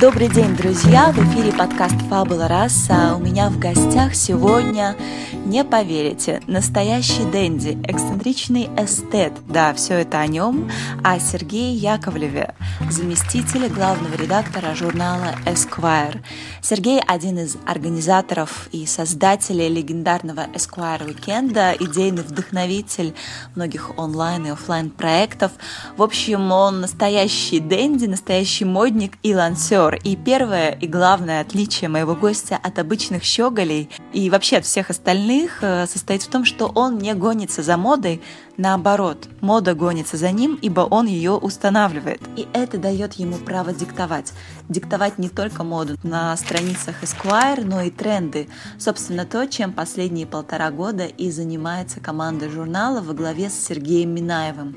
Добрый день, друзья! В эфире подкаст «Фабула раса». У меня в гостях сегодня, не поверите, настоящий Дэнди, эксцентричный эстет. Да, все это о нем, о Сергее Яковлеве, заместителе главного редактора журнала Esquire. Сергей – один из организаторов и создателей легендарного Esquire Weekend, идейный вдохновитель многих онлайн и офлайн проектов. В общем, он настоящий Дэнди, настоящий модник и лансер. И первое и главное отличие моего гостя от обычных щеголей и вообще от всех остальных э, состоит в том, что он не гонится за модой, наоборот, мода гонится за ним, ибо он ее устанавливает. И это дает ему право диктовать. Диктовать не только моду на страницах Esquire, но и тренды. Собственно, то, чем последние полтора года и занимается команда журнала во главе с Сергеем Минаевым.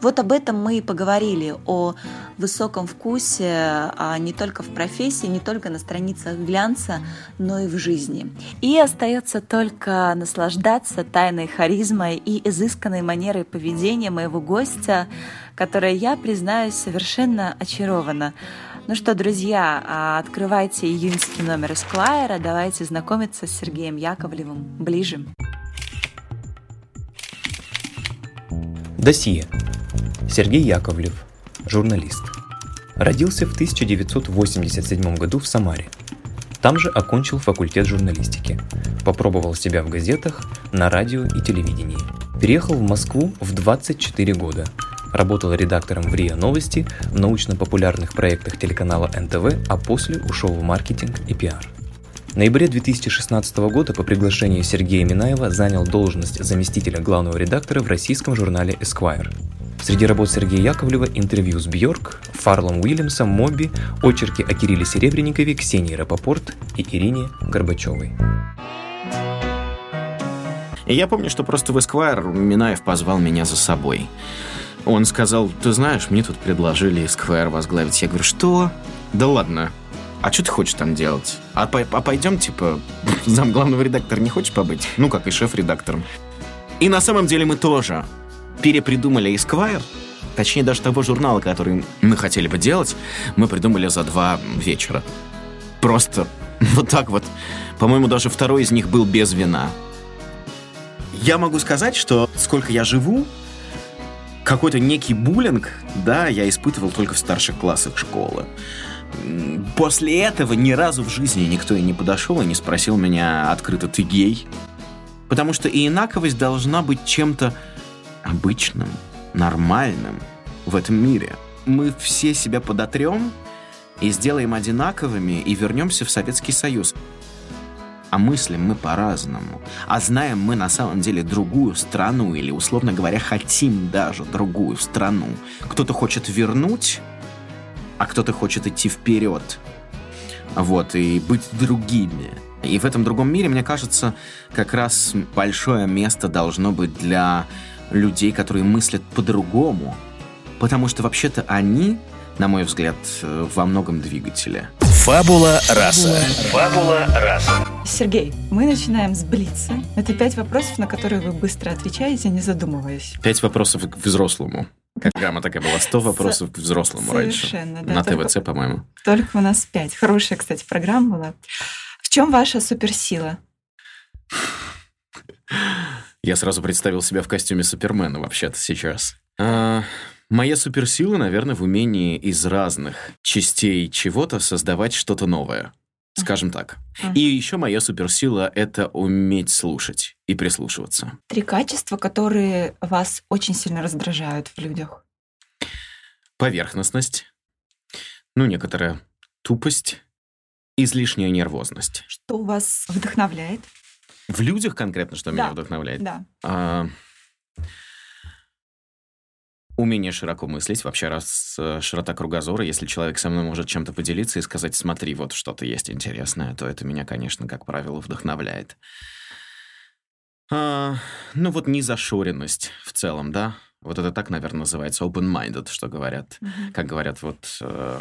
Вот об этом мы и поговорили, о высоком вкусе а не только в профессии, не только на страницах глянца, но и в жизни. И остается только наслаждаться тайной харизмой и изысканной манерой поведения моего гостя, которой я, признаюсь, совершенно очарована. Ну что, друзья, а, открывайте июньский номер Esquire, давайте знакомиться с Сергеем Яковлевым ближе. Досье. Сергей Яковлев, журналист. Родился в 1987 году в Самаре. Там же окончил факультет журналистики. Попробовал себя в газетах, на радио и телевидении. Переехал в Москву в 24 года. Работал редактором в РИА Новости, в научно-популярных проектах телеканала НТВ, а после ушел в маркетинг и пиар. В ноябре 2016 года по приглашению Сергея Минаева занял должность заместителя главного редактора в российском журнале Esquire. Среди работ Сергея Яковлева интервью с Бьорк, Фарлом Уильямсом, Моби, очерки о Кирилле Серебренникове, Ксении Рапопорт и Ирине Горбачевой. И я помню, что просто в Esquire Минаев позвал меня за собой. Он сказал, ты знаешь, мне тут предложили Esquire возглавить. Я говорю, что? Да ладно. А что ты хочешь там делать? А, по а пойдем, типа, зам главного редактора не хочешь побыть? Ну, как и шеф-редактором. И на самом деле мы тоже перепридумали Esquire, точнее даже того журнала, который мы хотели бы делать, мы придумали за два вечера. Просто вот так вот. По-моему, даже второй из них был без вина. Я могу сказать, что сколько я живу, какой-то некий буллинг, да, я испытывал только в старших классах школы. После этого ни разу в жизни никто и не подошел и не спросил меня открыто «ты гей?». Потому что и инаковость должна быть чем-то обычным, нормальным в этом мире. Мы все себя подотрем и сделаем одинаковыми и вернемся в Советский Союз. А мыслим мы по-разному. А знаем мы на самом деле другую страну или, условно говоря, хотим даже другую страну. Кто-то хочет вернуть, а кто-то хочет идти вперед. Вот, и быть другими. И в этом другом мире, мне кажется, как раз большое место должно быть для людей, которые мыслят по-другому. Потому что вообще-то они, на мой взгляд, э, во многом двигатели. Фабула раса. Фабула раса. Сергей, мы начинаем с Блица. Это пять вопросов, на которые вы быстро отвечаете, не задумываясь. Пять вопросов к взрослому. Программа такая была, 100 вопросов к взрослому Совершенно, раньше. да. На Только- ТВЦ, по-моему. Только у нас пять. Хорошая, кстати, программа была. В чем ваша суперсила? Я сразу представил себя в костюме Супермена вообще-то сейчас. А, моя суперсила, наверное, в умении из разных частей чего-то создавать что-то новое. Скажем так. И еще моя суперсила — это уметь слушать и прислушиваться. Три качества, которые вас очень сильно раздражают в людях. Поверхностность, ну, некоторая тупость, излишняя нервозность. Что вас вдохновляет? В людях конкретно, что меня Да. вдохновляет? Да. А, Умение широко мыслить, вообще раз э, широта кругозора, если человек со мной может чем-то поделиться и сказать, смотри, вот что-то есть интересное, то это меня, конечно, как правило, вдохновляет. А, ну вот незашоренность в целом, да, вот это так, наверное, называется open-minded, что говорят, mm-hmm. как говорят вот э,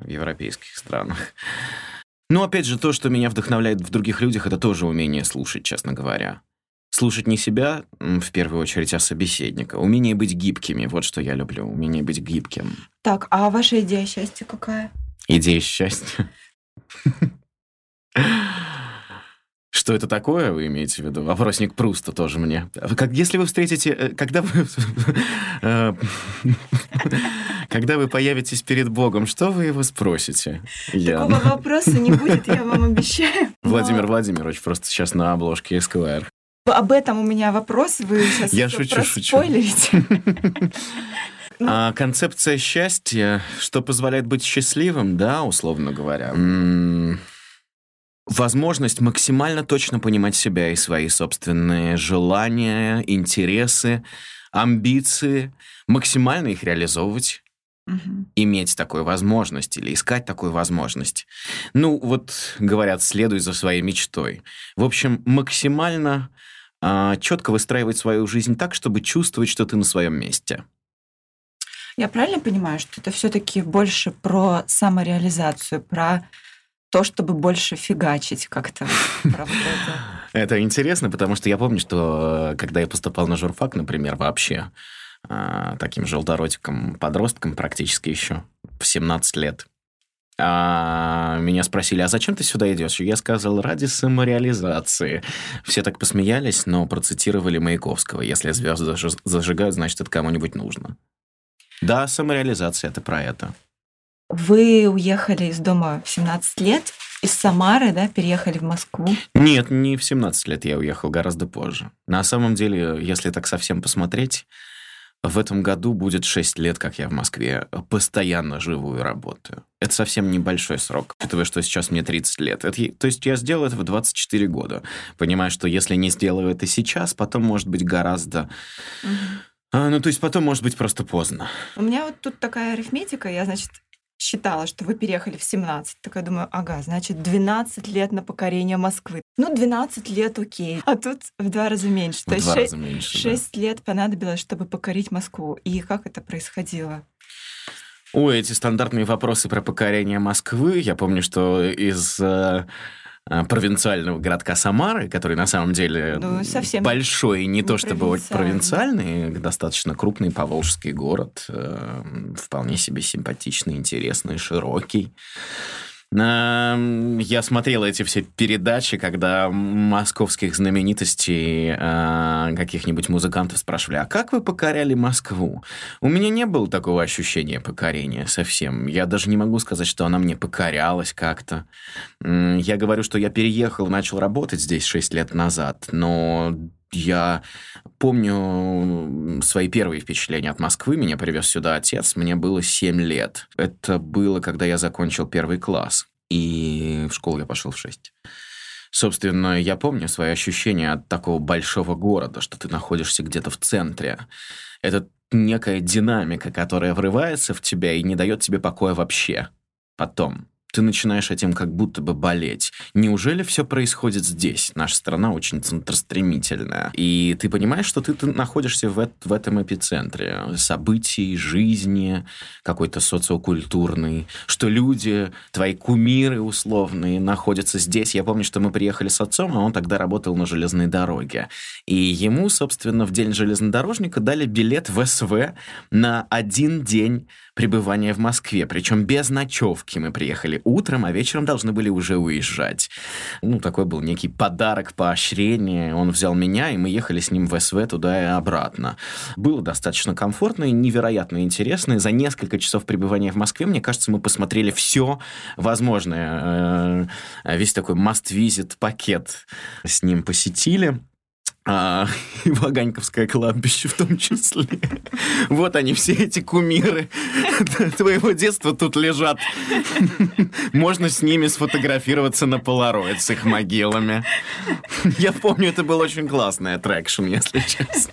в европейских странах. Но опять же, то, что меня вдохновляет в других людях, это тоже умение слушать, честно говоря. Слушать не себя, в первую очередь, а собеседника. Умение быть гибкими, вот что я люблю. Умение быть гибким. Так, а ваша идея счастья какая? Идея счастья? Что это такое, вы имеете в виду? Вопросник Пруста тоже мне. Как, если вы встретите... Э, когда вы... Э, когда вы появитесь перед Богом, что вы его спросите? Такого вопроса не будет, я вам обещаю. Владимир Владимирович просто сейчас на обложке Esquire. Об этом у меня вопрос, вы сейчас Я шучу, шучу. А концепция счастья, что позволяет быть счастливым, да, условно говоря. Возможность максимально точно понимать себя и свои собственные желания, интересы, амбиции, максимально их реализовывать, угу. иметь такую возможность или искать такую возможность. Ну, вот говорят, следуй за своей мечтой. В общем, максимально четко выстраивать свою жизнь так, чтобы чувствовать, что ты на своем месте. Я правильно понимаю, что это все-таки больше про самореализацию, про то, чтобы больше фигачить как-то. Это интересно, потому что я помню, что э, когда я поступал на журфак, например, вообще, э, таким желторотиком подростком практически еще, в 17 лет, а меня спросили, а зачем ты сюда идешь? Я сказал, ради самореализации. Все так посмеялись, но процитировали Маяковского. Если звезды зажигают, значит, это кому-нибудь нужно. Да, самореализация – это про это. Вы уехали из дома в 17 лет, из Самары, да, переехали в Москву? Нет, не в 17 лет я уехал, гораздо позже. На самом деле, если так совсем посмотреть, в этом году будет 6 лет, как я в Москве постоянно живу и работаю. Это совсем небольшой срок, учитывая, что сейчас мне 30 лет. Это, то есть я сделал это в 24 года. Понимаю, что если не сделаю это сейчас, потом может быть гораздо... Угу. А, ну, то есть потом может быть просто поздно. У меня вот тут такая арифметика. Я, значит, считала, что вы переехали в 17. Такая думаю, ага, значит, 12 лет на покорение Москвы. Ну, 12 лет окей. А тут в два раза меньше. В То есть 6, меньше, 6 да. лет понадобилось, чтобы покорить Москву. И как это происходило? Ой, эти стандартные вопросы про покорение Москвы. Я помню, что из э, Э, провинциального городка Самары, который на самом деле ну, совсем большой, не, не то чтобы вот провинциальный, достаточно крупный поволжский город, э, вполне себе симпатичный, интересный, широкий. Я смотрел эти все передачи, когда московских знаменитостей, а, каких-нибудь музыкантов спрашивали, а как вы покоряли Москву? У меня не было такого ощущения покорения совсем. Я даже не могу сказать, что она мне покорялась как-то. Я говорю, что я переехал, начал работать здесь 6 лет назад, но я помню свои первые впечатления от Москвы. Меня привез сюда отец, мне было 7 лет. Это было, когда я закончил первый класс. И в школу я пошел в 6. Собственно, я помню свои ощущения от такого большого города, что ты находишься где-то в центре. Это некая динамика, которая врывается в тебя и не дает тебе покоя вообще. Потом ты начинаешь этим как будто бы болеть. Неужели все происходит здесь? Наша страна очень центростремительная. И ты понимаешь, что ты, ты находишься в, в этом эпицентре событий, жизни, какой-то социокультурный, что люди, твои кумиры условные, находятся здесь. Я помню, что мы приехали с отцом, а он тогда работал на железной дороге. И ему, собственно, в день железнодорожника дали билет в СВ на один день пребывания в Москве. Причем без ночевки мы приехали утром, а вечером должны были уже уезжать. Ну, такой был некий подарок, поощрение. Он взял меня, и мы ехали с ним в СВ туда и обратно. Было достаточно комфортно и невероятно интересно. И за несколько часов пребывания в Москве, мне кажется, мы посмотрели все возможное. Э, весь такой must-visit пакет с ним посетили а, и Ваганьковское кладбище в том числе. Вот они, все эти кумиры твоего детства тут лежат. Можно с ними сфотографироваться на полароид с их могилами. Я помню, это был очень классный аттракшн, если честно.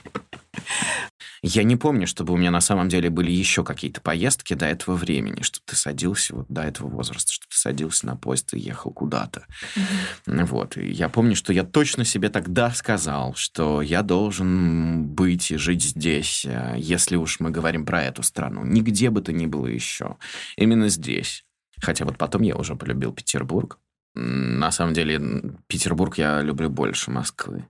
Я не помню, чтобы у меня на самом деле были еще какие-то поездки до этого времени, что ты садился вот до этого возраста, что ты садился на поезд и ехал куда-то. Mm-hmm. Вот. И я помню, что я точно себе тогда сказал, что я должен быть и жить здесь, э, если уж мы говорим про эту страну. Нигде бы то ни было еще. Именно здесь. Хотя вот потом я уже полюбил Петербург. На самом деле, Петербург я люблю больше Москвы.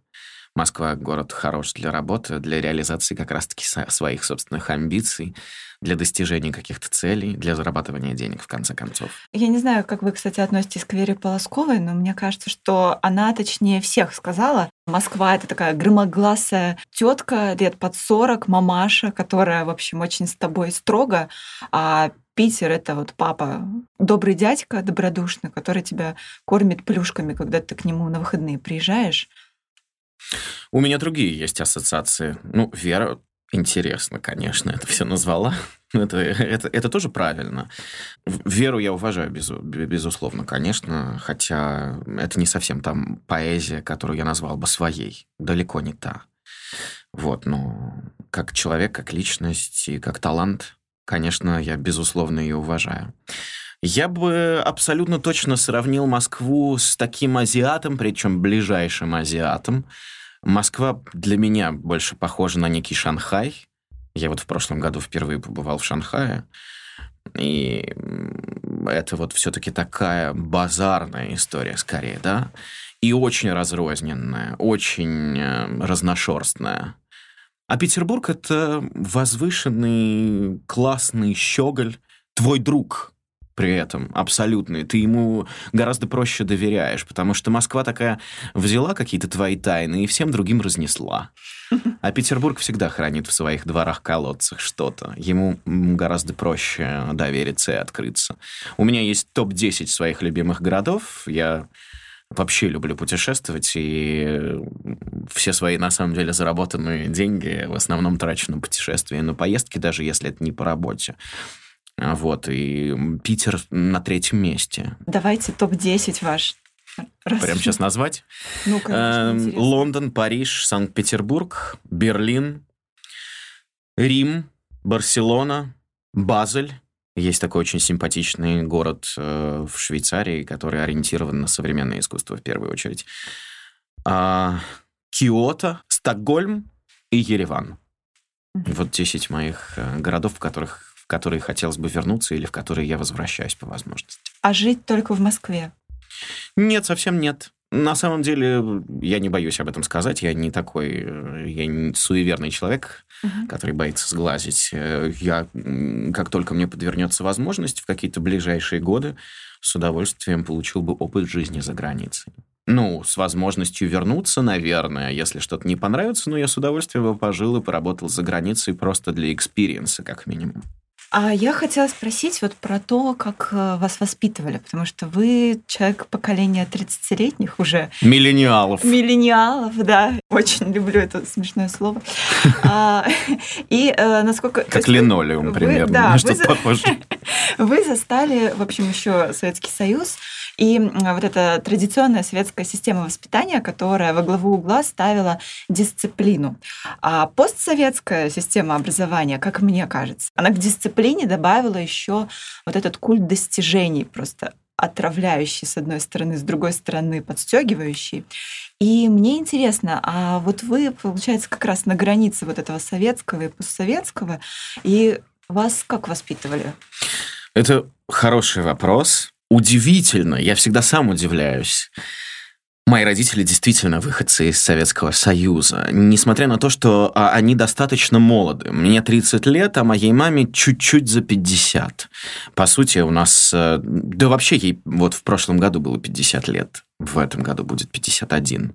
Москва — город хорош для работы, для реализации как раз-таки своих собственных амбиций, для достижения каких-то целей, для зарабатывания денег, в конце концов. Я не знаю, как вы, кстати, относитесь к Вере Полосковой, но мне кажется, что она, точнее, всех сказала. Москва — это такая громогласая тетка лет под 40, мамаша, которая, в общем, очень с тобой строго, а Питер — это вот папа, добрый дядька, добродушный, который тебя кормит плюшками, когда ты к нему на выходные приезжаешь. У меня другие есть ассоциации. Ну, Вера интересно, конечно, это все назвала. Это, это, это тоже правильно. Веру я уважаю, без, безусловно, конечно, хотя это не совсем там поэзия, которую я назвал бы своей. Далеко не та. Вот, но как человек, как личность и как талант, конечно, я, безусловно, ее уважаю. Я бы абсолютно точно сравнил Москву с таким азиатом, причем ближайшим азиатом. Москва для меня больше похожа на некий Шанхай. Я вот в прошлом году впервые побывал в Шанхае. И это вот все-таки такая базарная история скорее, да? И очень разрозненная, очень э, разношерстная. А Петербург — это возвышенный, классный щеголь, твой друг, при этом абсолютный. Ты ему гораздо проще доверяешь, потому что Москва такая взяла какие-то твои тайны и всем другим разнесла. А Петербург всегда хранит в своих дворах-колодцах что-то. Ему гораздо проще довериться и открыться. У меня есть топ-10 своих любимых городов. Я вообще люблю путешествовать, и все свои, на самом деле, заработанные деньги в основном трачу на путешествия, на поездки, даже если это не по работе. А, вот, и Питер на третьем месте. Давайте топ-10 ваш. Раз. Прямо сейчас назвать? Ну, конечно, эм, Лондон, Париж, Санкт-Петербург, Берлин, Рим, Барселона, Базель. Есть такой очень симпатичный город э, в Швейцарии, который ориентирован на современное искусство в первую очередь. А, Киото, Стокгольм и Ереван. Вот 10 моих э, городов, в которых которые хотелось бы вернуться или в которые я возвращаюсь по возможности. А жить только в Москве? Нет, совсем нет. На самом деле, я не боюсь об этом сказать. Я не такой, э, я не суеверный человек, угу. который боится сглазить. Э, я, как только мне подвернется возможность в какие-то ближайшие годы, с удовольствием получил бы опыт жизни за границей. Ну, с возможностью вернуться, наверное, если что-то не понравится, но я с удовольствием бы пожил и поработал за границей просто для experience а, как минимум. А я хотела спросить вот про то, как э, вас воспитывали, потому что вы человек поколения 30-летних уже. Миллениалов. Миллениалов, да. Очень люблю это смешное слово. А, и э, насколько... Как линолеум примерно. Да, что-то похожее. Вы застали, в общем, еще Советский Союз, и вот эта традиционная советская система воспитания, которая во главу угла ставила дисциплину. А постсоветская система образования, как мне кажется, она к дисциплине добавила еще вот этот культ достижений, просто отравляющий с одной стороны, с другой стороны подстегивающий. И мне интересно, а вот вы, получается, как раз на границе вот этого советского и постсоветского, и вас как воспитывали? Это хороший вопрос удивительно, я всегда сам удивляюсь. Мои родители действительно выходцы из Советского Союза, несмотря на то, что а, они достаточно молоды. Мне 30 лет, а моей маме чуть-чуть за 50. По сути, у нас... Э, да вообще ей вот в прошлом году было 50 лет в этом году будет 51.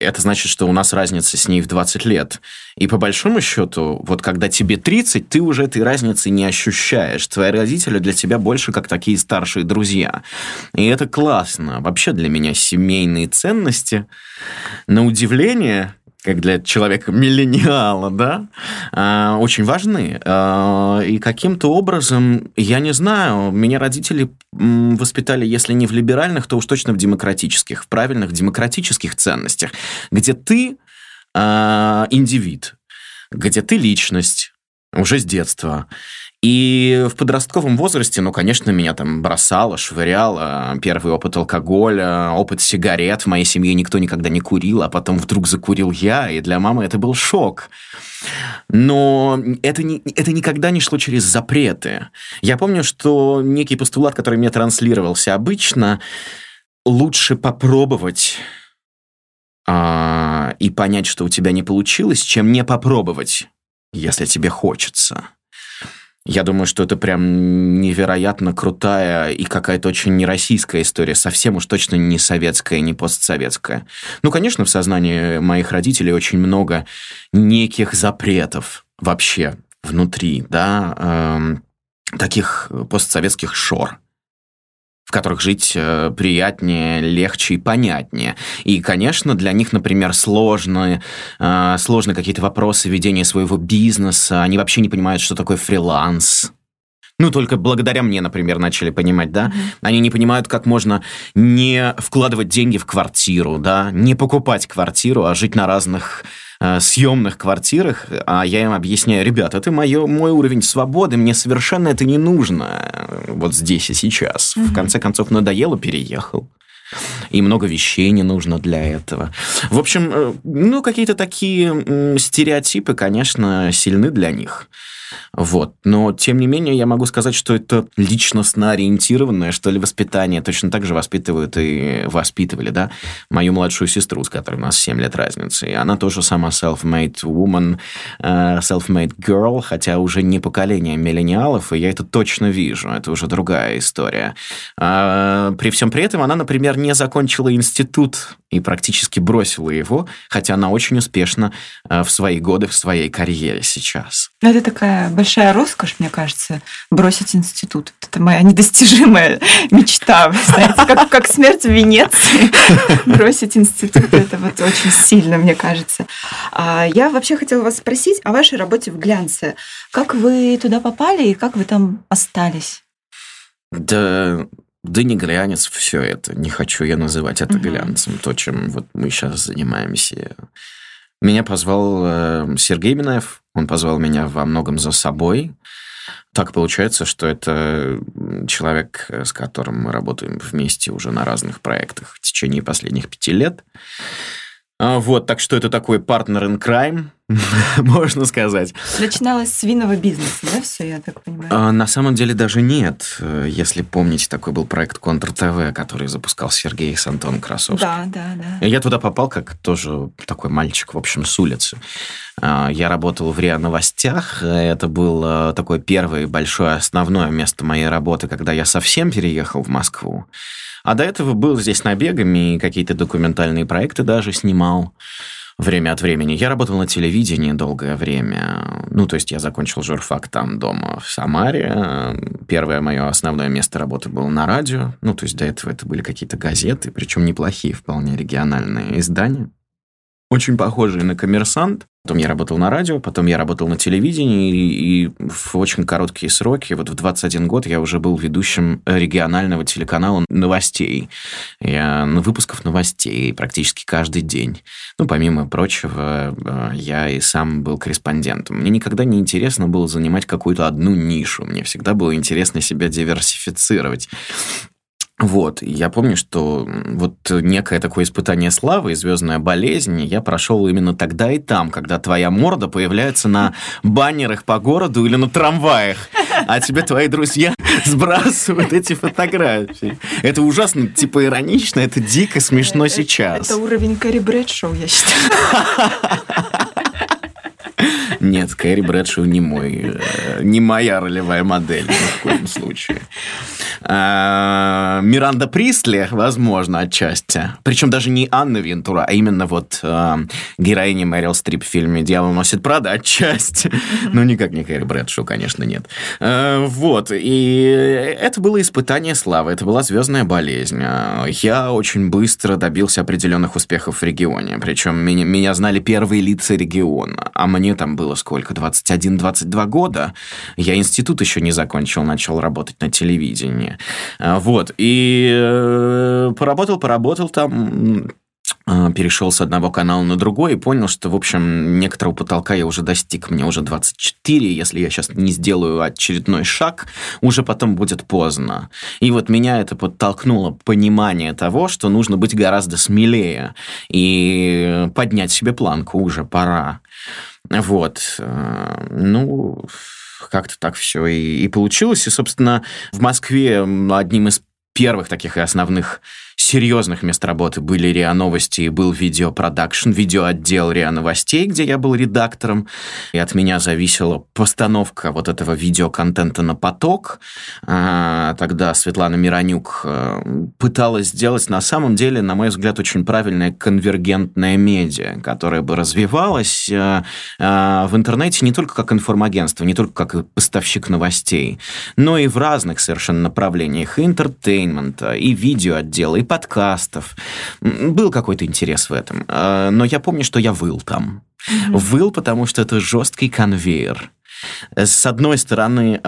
Это значит, что у нас разница с ней в 20 лет. И по большому счету, вот когда тебе 30, ты уже этой разницы не ощущаешь. Твои родители для тебя больше как такие старшие друзья. И это классно. Вообще для меня семейные ценности, на удивление, как для человека миллениала, да, а, очень важны. А, и каким-то образом, я не знаю, меня родители воспитали, если не в либеральных, то уж точно в демократических, в правильных демократических ценностях, где ты а, индивид, где ты личность уже с детства. И в подростковом возрасте, ну, конечно, меня там бросало, швыряло. Первый опыт алкоголя, опыт сигарет. В моей семье никто никогда не курил, а потом вдруг закурил я, и для мамы это был шок. Но это, не, это никогда не шло через запреты. Я помню, что некий постулат, который мне транслировался обычно, лучше попробовать а, и понять, что у тебя не получилось, чем не попробовать, если тебе хочется. Я думаю, что это прям невероятно крутая и какая-то очень нероссийская история, совсем уж точно не советская, не постсоветская. Ну, конечно, в сознании моих родителей очень много неких запретов вообще внутри, да, эм, таких постсоветских шор в которых жить э, приятнее, легче и понятнее. И, конечно, для них, например, сложные, э, сложные какие-то вопросы ведения своего бизнеса. Они вообще не понимают, что такое фриланс. Ну, только благодаря мне, например, начали понимать, да. Mm-hmm. Они не понимают, как можно не вкладывать деньги в квартиру, да, не покупать квартиру, а жить на разных съемных квартирах, а я им объясняю, ребят, это мое, мой уровень свободы, мне совершенно это не нужно э, вот здесь и сейчас. Mm-hmm. В конце концов, надоело, переехал. И много вещей не нужно для этого. В общем, э, ну, какие-то такие стереотипы, конечно, сильны для них. Вот. Но, тем не менее, я могу сказать, что это личностно ориентированное, что ли, воспитание. Точно так же воспитывают и воспитывали, да, мою младшую сестру, с которой у нас 7 лет разницы. И она тоже сама self-made woman, э, self-made girl, хотя уже не поколение миллениалов, и я это точно вижу. Это уже другая история. А, при всем при этом она, например, не закончила институт и практически бросила его, хотя она очень успешна э, в свои годы, в своей карьере сейчас. Это такая большая роскошь, мне кажется, бросить институт. Это моя недостижимая мечта, знаете, как, как смерть в Венеции. Бросить институт, это вот очень сильно, мне кажется. А я вообще хотела вас спросить о вашей работе в глянце. Как вы туда попали и как вы там остались? Да, да не глянец все это. Не хочу я называть это угу. глянцем, то, чем вот мы сейчас занимаемся. Меня позвал э, Сергей Минаев, он позвал меня во многом за собой. Так получается, что это человек, с которым мы работаем вместе уже на разных проектах в течение последних пяти лет. А, вот, так что это такой партнер in crime, можно сказать. Начиналось с винного бизнеса, да, все, я так понимаю? А, на самом деле даже нет. Если помните, такой был проект Контр ТВ, который запускал Сергей с Антоном Красовским. Да, да, да. Я туда попал как тоже такой мальчик, в общем, с улицы. А, я работал в РИА Новостях. Это было такое первое большое основное место моей работы, когда я совсем переехал в Москву. А до этого был здесь набегами и какие-то документальные проекты даже снимал время от времени. Я работал на телевидении долгое время. Ну, то есть я закончил журфак там дома в Самаре. Первое мое основное место работы было на радио. Ну, то есть до этого это были какие-то газеты, причем неплохие, вполне региональные издания. Очень похожие на «Коммерсант». Потом я работал на радио, потом я работал на телевидении, и, и в очень короткие сроки, вот в 21 год я уже был ведущим регионального телеканала новостей. Я на выпусков новостей практически каждый день. Ну, помимо прочего, э, я и сам был корреспондентом. Мне никогда не интересно было занимать какую-то одну нишу. Мне всегда было интересно себя диверсифицировать. Вот, я помню, что вот некое такое испытание славы и звездная болезнь я прошел именно тогда и там, когда твоя морда появляется на баннерах по городу или на трамваях, а тебе твои друзья сбрасывают эти фотографии. Это ужасно, типа, иронично, это дико смешно это, сейчас. Это уровень Кэрри Брэдшоу, я считаю. Нет, Кэрри Брэдшоу не мой, э, не моя ролевая модель ни в коем случае. А, Миранда Пристли, возможно, отчасти. Причем даже не Анна Вентура, а именно вот а, героиня Мэрил Стрип в фильме «Дьявол носит Прада» отчасти. Ну, никак не Кэрри Брэдшоу, конечно, нет. А, вот, и это было испытание славы, это была звездная болезнь. Я очень быстро добился определенных успехов в регионе, причем меня знали первые лица региона, а мне там было сколько, 21-22 года. Я институт еще не закончил, начал работать на телевидении. А, вот, и э, поработал, поработал там а, перешел с одного канала на другой и понял, что, в общем, некоторого потолка я уже достиг. Мне уже 24, если я сейчас не сделаю очередной шаг, уже потом будет поздно. И вот меня это подтолкнуло понимание того, что нужно быть гораздо смелее и поднять себе планку уже пора. Вот. Э, ну, как-то так все и, и получилось. И, собственно, в Москве одним из первых таких и основных серьезных мест работы были РИА Новости и был видеопродакшн, видеоотдел РИА Новостей, где я был редактором, и от меня зависела постановка вот этого видеоконтента на поток. А, тогда Светлана Миронюк э, пыталась сделать на самом деле, на мой взгляд, очень правильное конвергентное медиа, которое бы развивалось э, э, в интернете не только как информагентство, не только как поставщик новостей, но и в разных совершенно направлениях и entertainment а, и видеоотдела, и подкастов. Был какой-то интерес в этом. А, но я помню, что я выл там. Mm-hmm. Выл, потому что это жесткий конвейер. С одной стороны,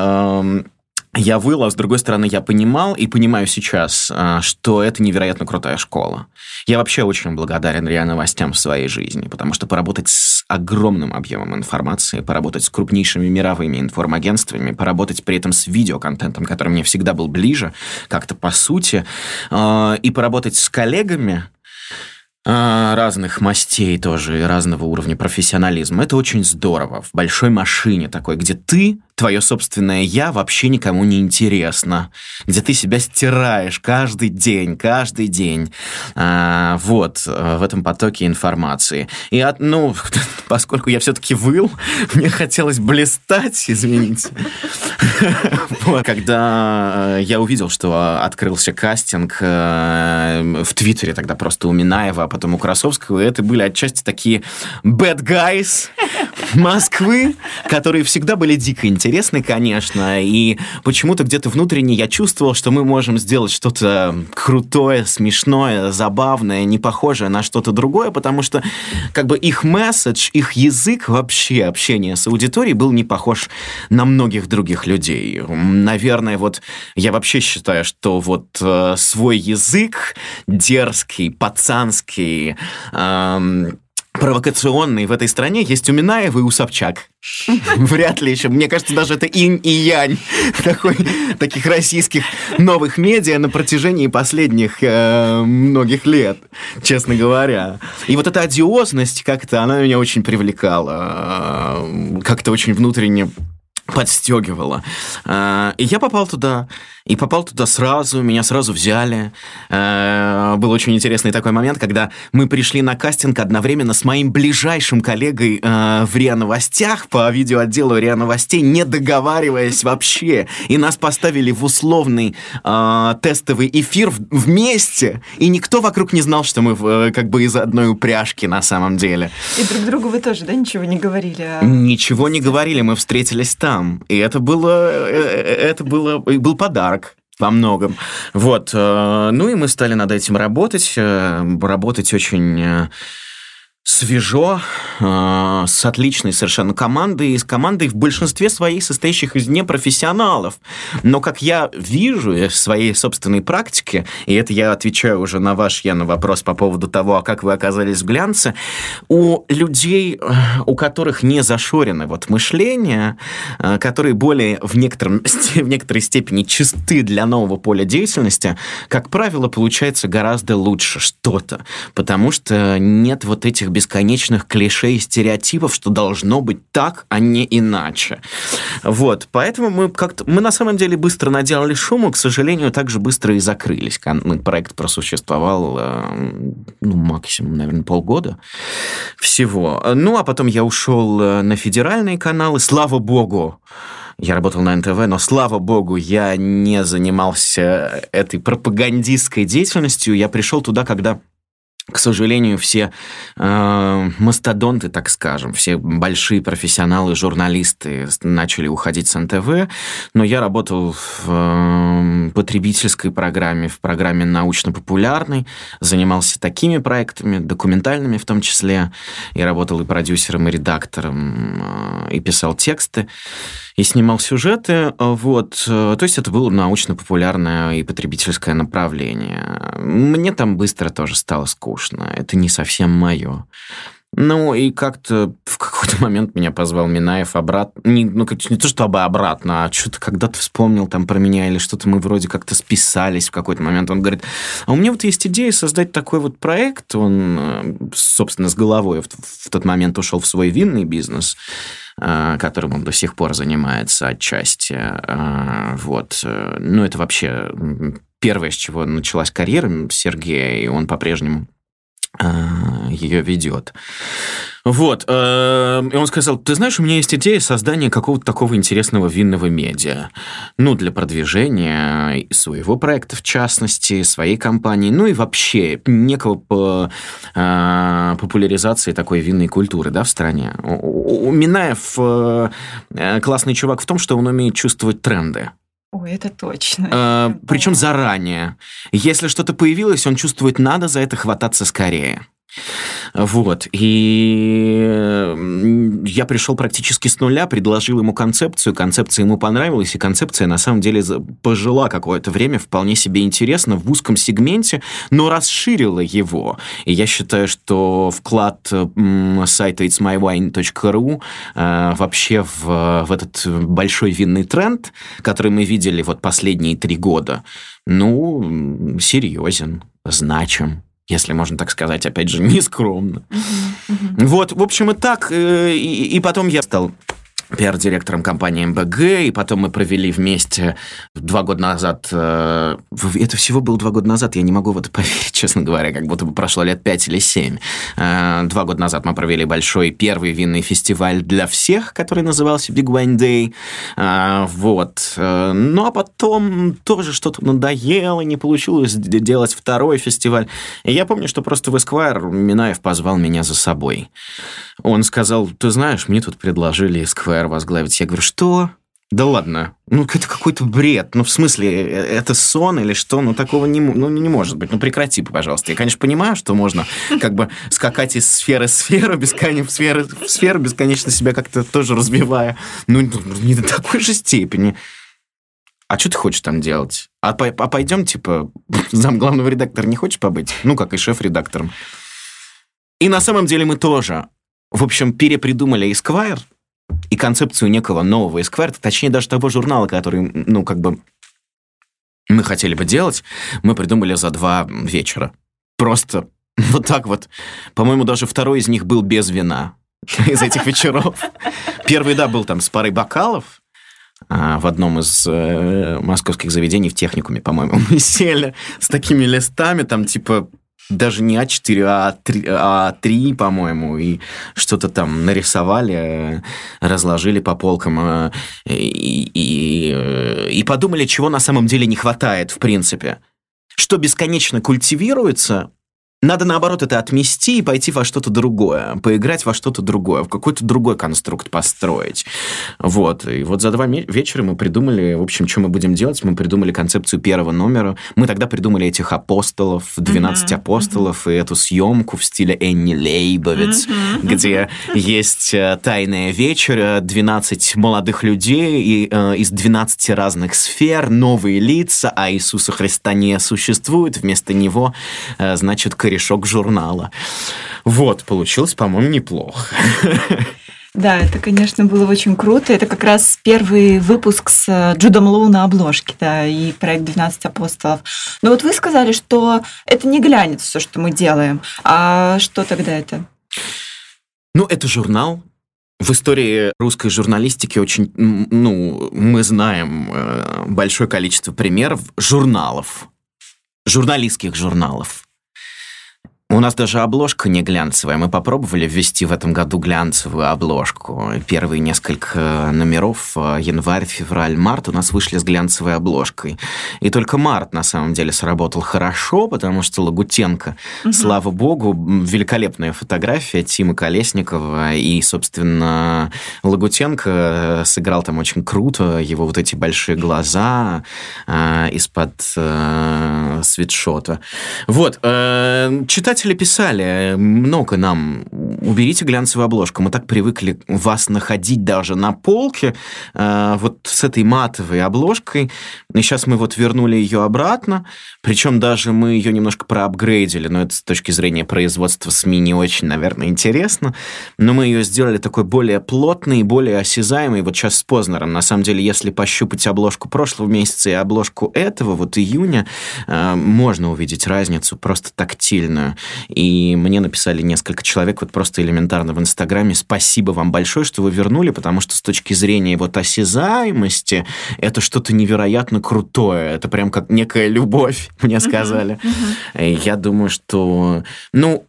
я выл, а с другой стороны, я понимал и понимаю сейчас, а, что это невероятно крутая школа. Я вообще очень благодарен РИА Новостям в своей жизни, потому что поработать с огромным объемом информации, поработать с крупнейшими мировыми информагентствами, поработать при этом с видеоконтентом, который мне всегда был ближе, как-то по сути, а, и поработать с коллегами, а, разных мастей тоже, разного уровня профессионализма. Это очень здорово. В большой машине такой, где ты твое собственное «я» вообще никому не интересно, где ты себя стираешь каждый день, каждый день. А, вот, э, в этом потоке информации. И, от, ну, поскольку я все-таки выл, мне хотелось блистать, извините. Когда э, я увидел, что открылся кастинг э, в Твиттере тогда просто у Минаева, а потом у Красовского, это были отчасти такие bad guys Москвы, которые всегда были дико интересны интересны, конечно, и почему-то где-то внутренне я чувствовал, что мы можем сделать что-то крутое, смешное, забавное, не похожее на что-то другое, потому что как бы их месседж, их язык вообще общения с аудиторией был не похож на многих других людей. Наверное, вот я вообще считаю, что вот э, свой язык дерзкий, пацанский, эм, провокационный в этой стране есть у Минаева и у Собчак. Вряд ли еще. Мне кажется, даже это инь и янь такой, таких российских новых медиа на протяжении последних э, многих лет, честно говоря. И вот эта одиозность как-то, она меня очень привлекала. Э, как-то очень внутренне подстегивала. Э, и я попал туда. И попал туда сразу, меня сразу взяли. Э, был очень интересный такой момент, когда мы пришли на кастинг одновременно с моим ближайшим коллегой э, в РИА Новостях по видеоотделу РИА Новостей, не договариваясь вообще. И нас поставили в условный э, тестовый эфир вместе, и никто вокруг не знал, что мы как бы из одной упряжки на самом деле. И друг другу вы тоже, да, ничего не говорили? А... Ничего не говорили, мы встретились там. И это было, это было, был подарок во многом. Вот. Э, ну и мы стали над этим работать. Э, работать очень э, свежо, э, с отличной совершенно командой, и с командой в большинстве своей состоящих из непрофессионалов. Но, как я вижу в своей собственной практике, и это я отвечаю уже на ваш, я на вопрос по поводу того, а как вы оказались в глянце, у людей, э, у которых не зашорены вот мышление, э, которые более в, некотором, в некоторой степени чисты для нового поля деятельности, как правило, получается гораздо лучше что-то, потому что нет вот этих бесконечных клише и стереотипов, что должно быть так, а не иначе. Вот, поэтому мы как-то, мы на самом деле быстро наделали шуму, к сожалению, также быстро и закрылись. Проект просуществовал, э, ну, максимум, наверное, полгода всего. Ну, а потом я ушел э, на федеральные каналы, слава богу, я работал на НТВ, но, слава богу, я не занимался этой пропагандистской деятельностью. Я пришел туда, когда к сожалению, все э, мастодонты, так скажем, все большие профессионалы, журналисты начали уходить с НТВ, но я работал в э, потребительской программе, в программе научно-популярной, занимался такими проектами, документальными в том числе, и работал и продюсером, и редактором, э, и писал тексты и снимал сюжеты. Вот. То есть это было научно-популярное и потребительское направление. Мне там быстро тоже стало скучно скучно, это не совсем мое. Ну, и как-то в какой-то момент меня позвал Минаев обратно. Не, ну, не то, чтобы обратно, а что-то когда-то вспомнил там про меня или что-то мы вроде как-то списались в какой-то момент. Он говорит, а у меня вот есть идея создать такой вот проект. Он, э, собственно, с головой в, в тот момент ушел в свой винный бизнес э, которым он до сих пор занимается отчасти. Э, вот. Ну, это вообще первое, с чего началась карьера Сергея, и он по-прежнему ее ведет. Вот. Э, и он сказал, ты знаешь, у меня есть идея создания какого-то такого интересного винного медиа. Ну, для продвижения своего проекта, в частности, своей компании, ну и вообще некого по э, популяризации такой винной культуры да, в стране. У Минаев э, классный чувак в том, что он умеет чувствовать тренды. Ой, это точно. Э, причем заранее. Если что-то появилось, он чувствует, надо за это хвататься скорее. Вот. И я пришел практически с нуля, предложил ему концепцию, концепция ему понравилась, и концепция на самом деле пожила какое-то время вполне себе интересно в узком сегменте, но расширила его. И я считаю, что вклад сайта itsmywine.ru э, вообще в, в этот большой винный тренд, который мы видели вот последние три года, ну, серьезен, значим если можно так сказать, опять же, нескромно. Uh-huh, uh-huh. Вот, в общем, и так. Э, и, и потом я стал пиар-директором компании МБГ, и потом мы провели вместе два года назад, э, это всего было два года назад, я не могу в это поверить, честно говоря, как будто бы прошло лет пять или семь. Э, два года назад мы провели большой первый винный фестиваль для всех, который назывался Big Wine Day, э, вот. Ну, а потом тоже что-то надоело, не получилось делать второй фестиваль. И я помню, что просто в Esquire Минаев позвал меня за собой. Он сказал, ты знаешь, мне тут предложили Esquire возглавить. Я говорю, что? Да ладно, ну это какой-то бред. Ну, в смысле, э, это сон или что? Ну, такого не, ну, не может быть. Ну, прекрати, пожалуйста. Я, конечно, понимаю, что можно как бы скакать из сферы в сферу, бесконечно, в сферу, в сферу бесконечно себя как-то тоже разбивая. Ну, не до такой же степени. А что ты хочешь там делать? А, по, а пойдем, типа, зам главного редактора не хочешь побыть? Ну, как и шеф-редактором. И на самом деле мы тоже в общем, перепридумали Esquire и концепцию некого нового Esquire, точнее даже того журнала, который, ну, как бы мы хотели бы делать, мы придумали за два вечера. Просто вот так вот. По-моему, даже второй из них был без вина из этих вечеров. Первый, да, был там с парой бокалов, а, в одном из э, московских заведений в техникуме, по-моему, мы сели с такими листами, там типа даже не А4, а А3, А3 по-моему, и что-то там нарисовали, разложили по полкам э, и, и, и подумали, чего на самом деле не хватает, в принципе. Что бесконечно культивируется, надо, наоборот, это отмести и пойти во что-то другое, поиграть во что-то другое, в какой-то другой конструкт построить. Вот. И вот за два вечера мы придумали, в общем, что мы будем делать. Мы придумали концепцию первого номера. Мы тогда придумали этих апостолов, 12 uh-huh, апостолов, uh-huh. и эту съемку в стиле Энни Лейбовиц, uh-huh, где есть э, тайная вечер, 12 молодых людей и, э, из 12 разных сфер, новые лица, а Иисуса Христа не существует. Вместо него, э, значит, корешок журнала. Вот, получилось, по-моему, неплохо. Да, это, конечно, было очень круто. Это как раз первый выпуск с э, Джудом Лоу на обложке, да, и проект «12 апостолов». Но вот вы сказали, что это не глянец все, что мы делаем. А что тогда это? Ну, это журнал, в истории русской журналистики очень, ну, мы знаем э, большое количество примеров журналов, журналистских журналов, у нас даже обложка не глянцевая. Мы попробовали ввести в этом году глянцевую обложку. Первые несколько номеров, э, январь, февраль, март, у нас вышли с глянцевой обложкой. И только март, на самом деле, сработал хорошо, потому что Лагутенко, угу. слава богу, великолепная фотография Тима Колесникова. И, собственно, Лагутенко э, сыграл там очень круто. Его вот эти большие глаза э, из-под э, свитшота. Вот, э, читатели писали много нам, уберите глянцевую обложку. Мы так привыкли вас находить даже на полке э, вот с этой матовой обложкой. И сейчас мы вот вернули ее обратно, причем даже мы ее немножко проапгрейдили, но это с точки зрения производства СМИ не очень, наверное, интересно. Но мы ее сделали такой более плотной, более осязаемой. Вот сейчас с Познером, на самом деле, если пощупать обложку прошлого месяца и обложку этого, вот июня, э, можно увидеть разницу просто тактильную. И мне написали несколько человек вот просто элементарно в Инстаграме «Спасибо вам большое, что вы вернули, потому что с точки зрения вот осязаемости это что-то невероятно крутое. Это прям как некая любовь, мне сказали. Я думаю, что... Ну,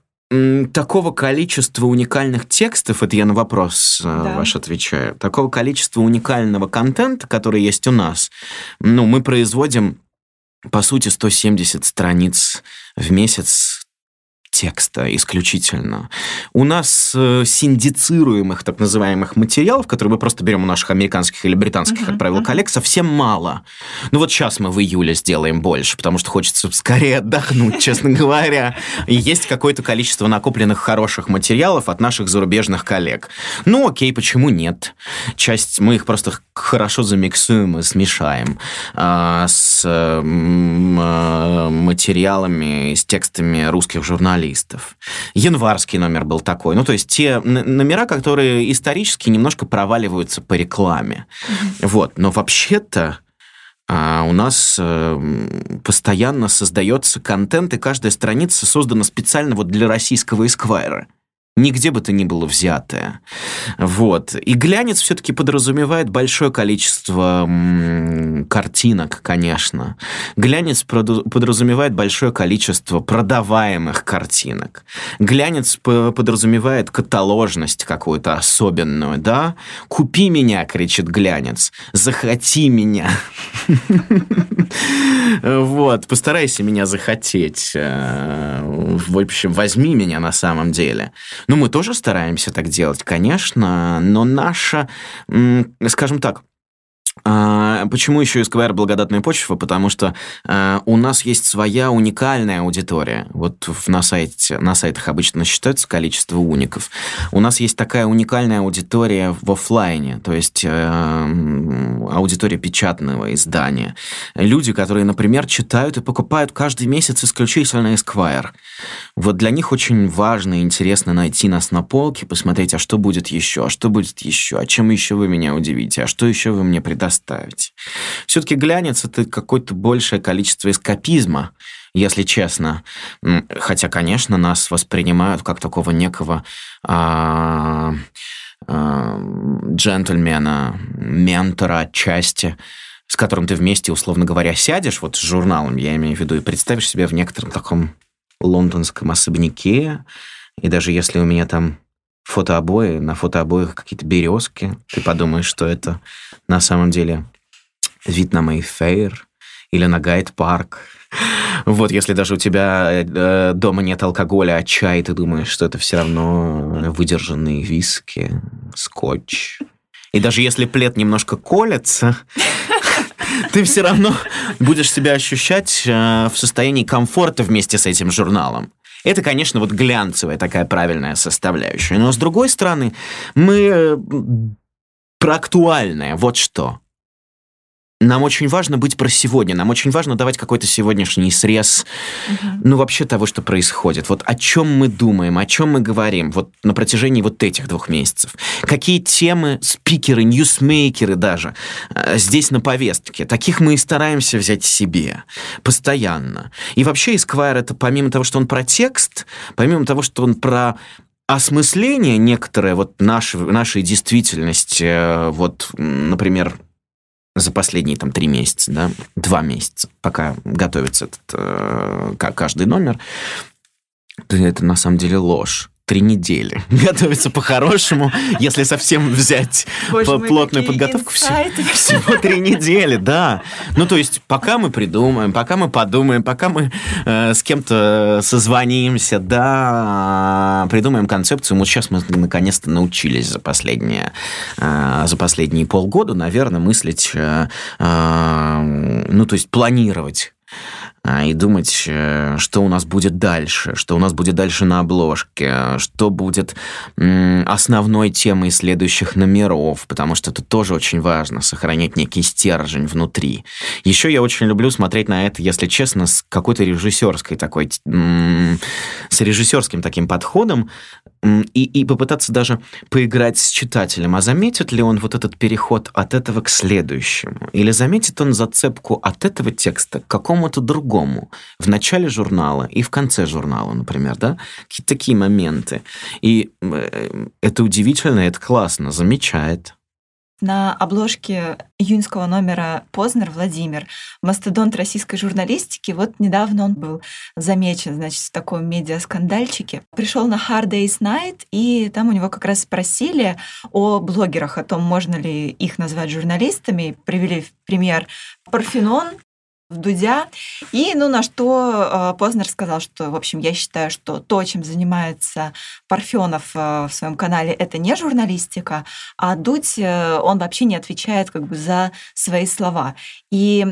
такого количества уникальных текстов, это я на вопрос э, да. ваш отвечаю, такого количества уникального контента, который есть у нас, ну, мы производим, по сути, 170 страниц в месяц текста исключительно. У нас э, синдицируемых, так называемых материалов, которые мы просто берем у наших американских или британских, uh-huh, как правило, uh-huh. коллег, совсем мало. Ну вот сейчас мы в июле сделаем больше, потому что хочется скорее отдохнуть, честно говоря. И есть какое-то количество накопленных хороших материалов от наших зарубежных коллег. Ну окей, почему нет? Часть мы их просто хорошо замиксуем и смешаем а, с а, материалами, с текстами русских журналистов журналистов. Январский номер был такой. Ну, то есть те номера, которые исторически немножко проваливаются по рекламе. Вот. Но вообще-то а у нас э, постоянно создается контент, и каждая страница создана специально вот для российского эсквайра нигде бы то ни было взятое. Вот. И глянец все-таки подразумевает большое количество картинок, конечно. Глянец подразумевает большое количество продаваемых картинок. Глянец подразумевает каталожность какую-то особенную, да? «Купи меня!» — кричит глянец. «Захоти меня!» Вот, постарайся меня захотеть. Э, в общем, возьми меня на самом деле. Ну, мы тоже стараемся так делать, конечно, но наша, скажем так, почему еще Esquire благодатная почва? Потому что а, у нас есть своя уникальная аудитория. Вот на, сайте, на сайтах обычно считается количество уников. У нас есть такая уникальная аудитория в офлайне, то есть э, аудитория печатного издания. Люди, которые, например, читают и покупают каждый месяц исключительно Esquire. Вот для них очень важно и интересно найти нас на полке, посмотреть, а что будет еще, а что будет еще, а чем еще вы меня удивите, а что еще вы мне предоставите оставить. Все-таки глянец — это какое-то большее количество эскапизма, если честно. Хотя, конечно, нас воспринимают как такого некого а, а, джентльмена, ментора отчасти, с которым ты вместе, условно говоря, сядешь, вот с журналом, я имею в виду, и представишь себя в некотором таком лондонском особняке, и даже если у меня там фотообои, на фотообоях какие-то березки. Ты подумаешь, что это на самом деле вид на Мейфейр или на Гайд-парк. Вот, если даже у тебя э, дома нет алкоголя, а чай, ты думаешь, что это все равно выдержанные виски, скотч. И даже если плед немножко колется, ты все равно будешь себя ощущать э, в состоянии комфорта вместе с этим журналом. Это, конечно, вот глянцевая такая правильная составляющая. Но, с другой стороны, мы э, про актуальное. Вот что. Нам очень важно быть про сегодня, нам очень важно давать какой-то сегодняшний срез, угу. ну, вообще того, что происходит. Вот о чем мы думаем, о чем мы говорим вот на протяжении вот этих двух месяцев. Какие темы спикеры, ньюсмейкеры даже э, здесь на повестке. Таких мы и стараемся взять себе постоянно. И вообще Esquire это помимо того, что он про текст, помимо того, что он про осмысление некоторое вот нашей, нашей действительности, э, вот, например, за последние там три месяца, да, два месяца, пока готовится этот, э, каждый номер, это на самом деле ложь три недели. Готовиться по-хорошему, если совсем взять Боже плотную подготовку, всего, всего три недели, да. Ну, то есть, пока мы придумаем, пока мы подумаем, пока мы э, с кем-то созвонимся, да, придумаем концепцию. Вот сейчас мы наконец-то научились за последние, э, за последние полгода, наверное, мыслить, э, э, ну, то есть, планировать и думать, э, что у нас будет дальше, что у нас будет дальше на обложке, что будет основной темой следующих номеров, потому что это тоже очень важно, сохранять некий стержень внутри. Еще я очень люблю смотреть на это, если честно, с какой-то режиссерской такой, с режиссерским таким подходом, и, и попытаться даже поиграть с читателем. А заметит ли он вот этот переход от этого к следующему? Или заметит он зацепку от этого текста к какому-то другому? В начале журнала и в конце журнала, например, да? Какие-то такие моменты. И э, это удивительно, это классно, замечает. На обложке июньского номера Познер Владимир, мастодонт российской журналистики. Вот недавно он был замечен, значит, в таком медиаскандальчике. Пришел на Hard Day's Night, и там у него как раз спросили о блогерах, о том, можно ли их назвать журналистами. Привели в пример Парфенон, Дудя. И, ну, на что э, Познер сказал, что, в общем, я считаю, что то, чем занимается Парфенов э, в своем канале, это не журналистика, а Дудь, э, он вообще не отвечает как бы за свои слова. И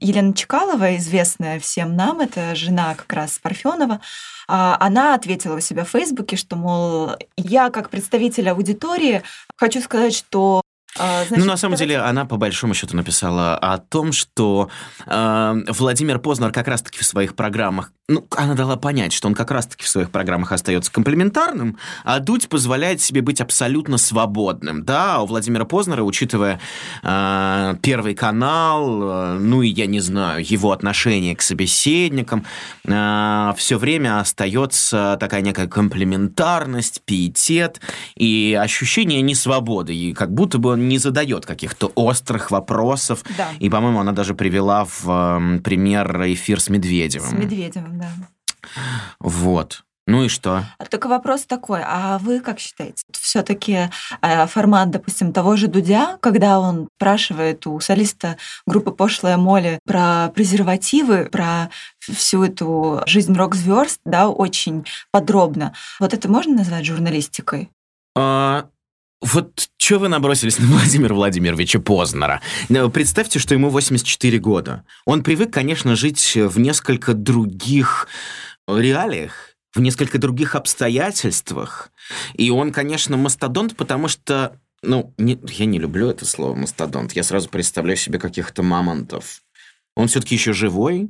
Елена Чекалова, известная всем нам, это жена как раз Парфенова, а, она ответила у себя в Фейсбуке, что, мол, я как представитель аудитории хочу сказать, что значит, ну, на самом давайте... деле, она по большому счету написала о том, что э, Владимир Познер как раз-таки в своих программах, ну, она дала понять, что он как раз-таки в своих программах остается комплементарным, а Дудь позволяет себе быть абсолютно свободным. Да, у Владимира Познера, учитывая э, Первый канал, э, ну и, я не знаю, его отношение к собеседникам, э, все время остается такая некая комплементарность, пиетет и ощущение несвободы, и как будто бы он не задает каких-то острых вопросов. Да. И, по-моему, она даже привела в э, пример эфир с Медведевым. С Медведевым, да. Вот. Ну и что? Только вопрос такой, а вы как считаете? Все-таки э, формат, допустим, того же Дудя, когда он спрашивает у солиста группы Пошлая Моли про презервативы, про всю эту жизнь рок-звезд, да, очень подробно. Вот это можно назвать журналистикой? А, вот что вы набросились на Владимира Владимировича Познера? Э, представьте, что ему 84 года. Он привык, конечно, жить в несколько других реалиях, в несколько других обстоятельствах. И он, конечно, мастодонт, потому что ну, не, я не люблю это слово мастодонт. Я сразу представляю себе каких-то мамонтов. Он все-таки еще живой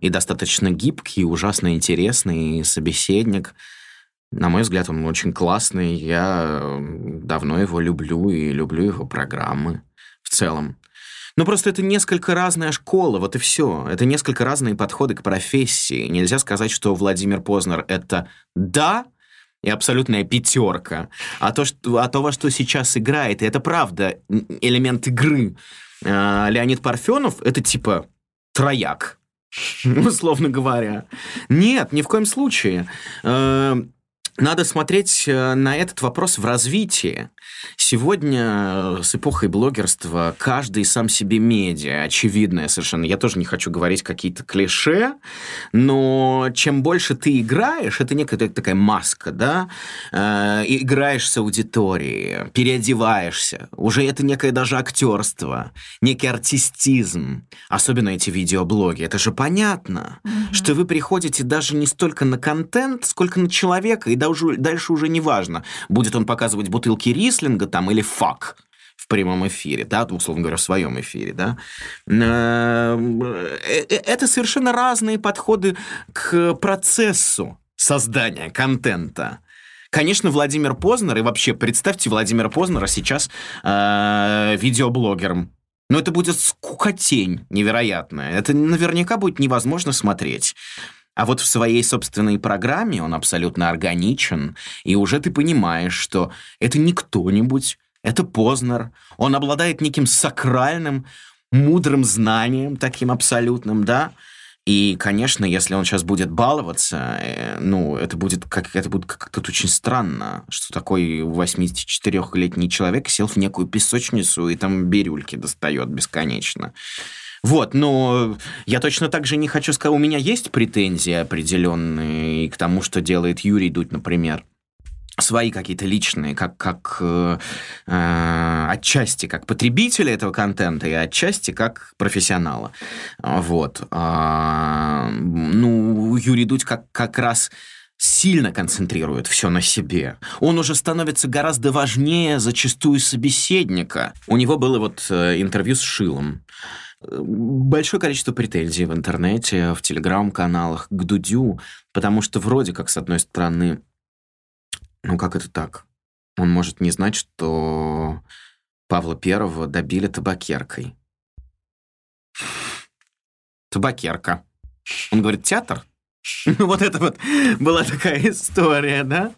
и достаточно гибкий, ужасно интересный собеседник. На мой взгляд, он очень классный. Я давно его люблю и люблю его программы в целом. Но просто это несколько разная школа, вот и все. Это несколько разные подходы к профессии. Нельзя сказать, что Владимир Познер — это «да», и абсолютная пятерка. А то, что, а то, во что сейчас играет, и это правда элемент игры. А, Леонид Парфенов — это типа трояк, условно говоря. Нет, ни в коем случае. Надо смотреть э, на этот вопрос в развитии. Сегодня э, с эпохой блогерства каждый сам себе медиа, очевидное совершенно. Я тоже не хочу говорить какие-то клише, но чем больше ты играешь, это некая такая маска, да, э, играешь с аудиторией, переодеваешься. Уже это некое даже актерство, некий артистизм. Особенно эти видеоблоги. Это же понятно, mm-hmm. что вы приходите даже не столько на контент, сколько на человека, и дальше, дальше уже не важно, будет он показывать бутылки рислинга там или фак в прямом эфире, да, условно говоря, в своем эфире, да. Э, э, это совершенно разные подходы к процессу создания контента. Конечно, Владимир Познер, и вообще представьте Владимира Познера сейчас э, видеоблогером. Но это будет скукотень невероятная. Это наверняка будет невозможно смотреть. А вот в своей собственной программе он абсолютно органичен, и уже ты понимаешь, что это не кто-нибудь, это Познер. Он обладает неким сакральным, мудрым знанием, таким абсолютным, да? И, конечно, если он сейчас будет баловаться, э, ну, это будет как это будет как-то очень странно, что такой 84-летний человек сел в некую песочницу и там бирюльки достает бесконечно. Вот, но я точно так же не хочу сказать, у меня есть претензии определенные к тому, что делает Юрий Дудь, например, свои какие-то личные, как, как э, э, отчасти как потребителя этого контента и отчасти как профессионала. Вот. А, ну, Юрий Дудь как, как раз сильно концентрирует все на себе. Он уже становится гораздо важнее зачастую собеседника. У него было вот э, интервью с Шилом. Большое количество претензий в интернете, в телеграм-каналах к Дудю, потому что вроде как, с одной стороны, ну как это так? Он может не знать, что Павла Первого добили табакеркой. Табакерка. Он говорит, театр? Ну, вот это вот была такая история, да?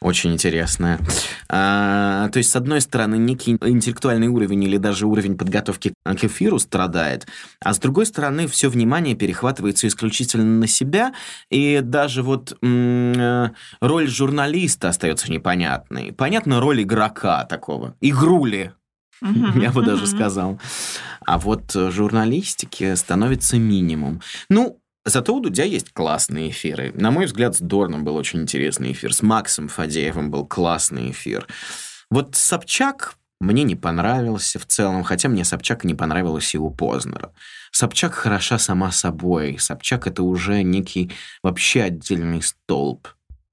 Очень интересная. А, то есть, с одной стороны, некий интеллектуальный уровень или даже уровень подготовки к эфиру страдает, а с другой стороны, все внимание перехватывается исключительно на себя, и даже вот м- роль журналиста остается непонятной. Понятна роль игрока такого, игрули, я бы даже сказал. А вот журналистики становится минимум. Ну, Зато у Дудя есть классные эфиры. На мой взгляд, с Дорном был очень интересный эфир. С Максом Фадеевым был классный эфир. Вот Собчак мне не понравился в целом, хотя мне Собчак не понравилась и у Познера. Собчак хороша сама собой. Собчак — это уже некий вообще отдельный столб.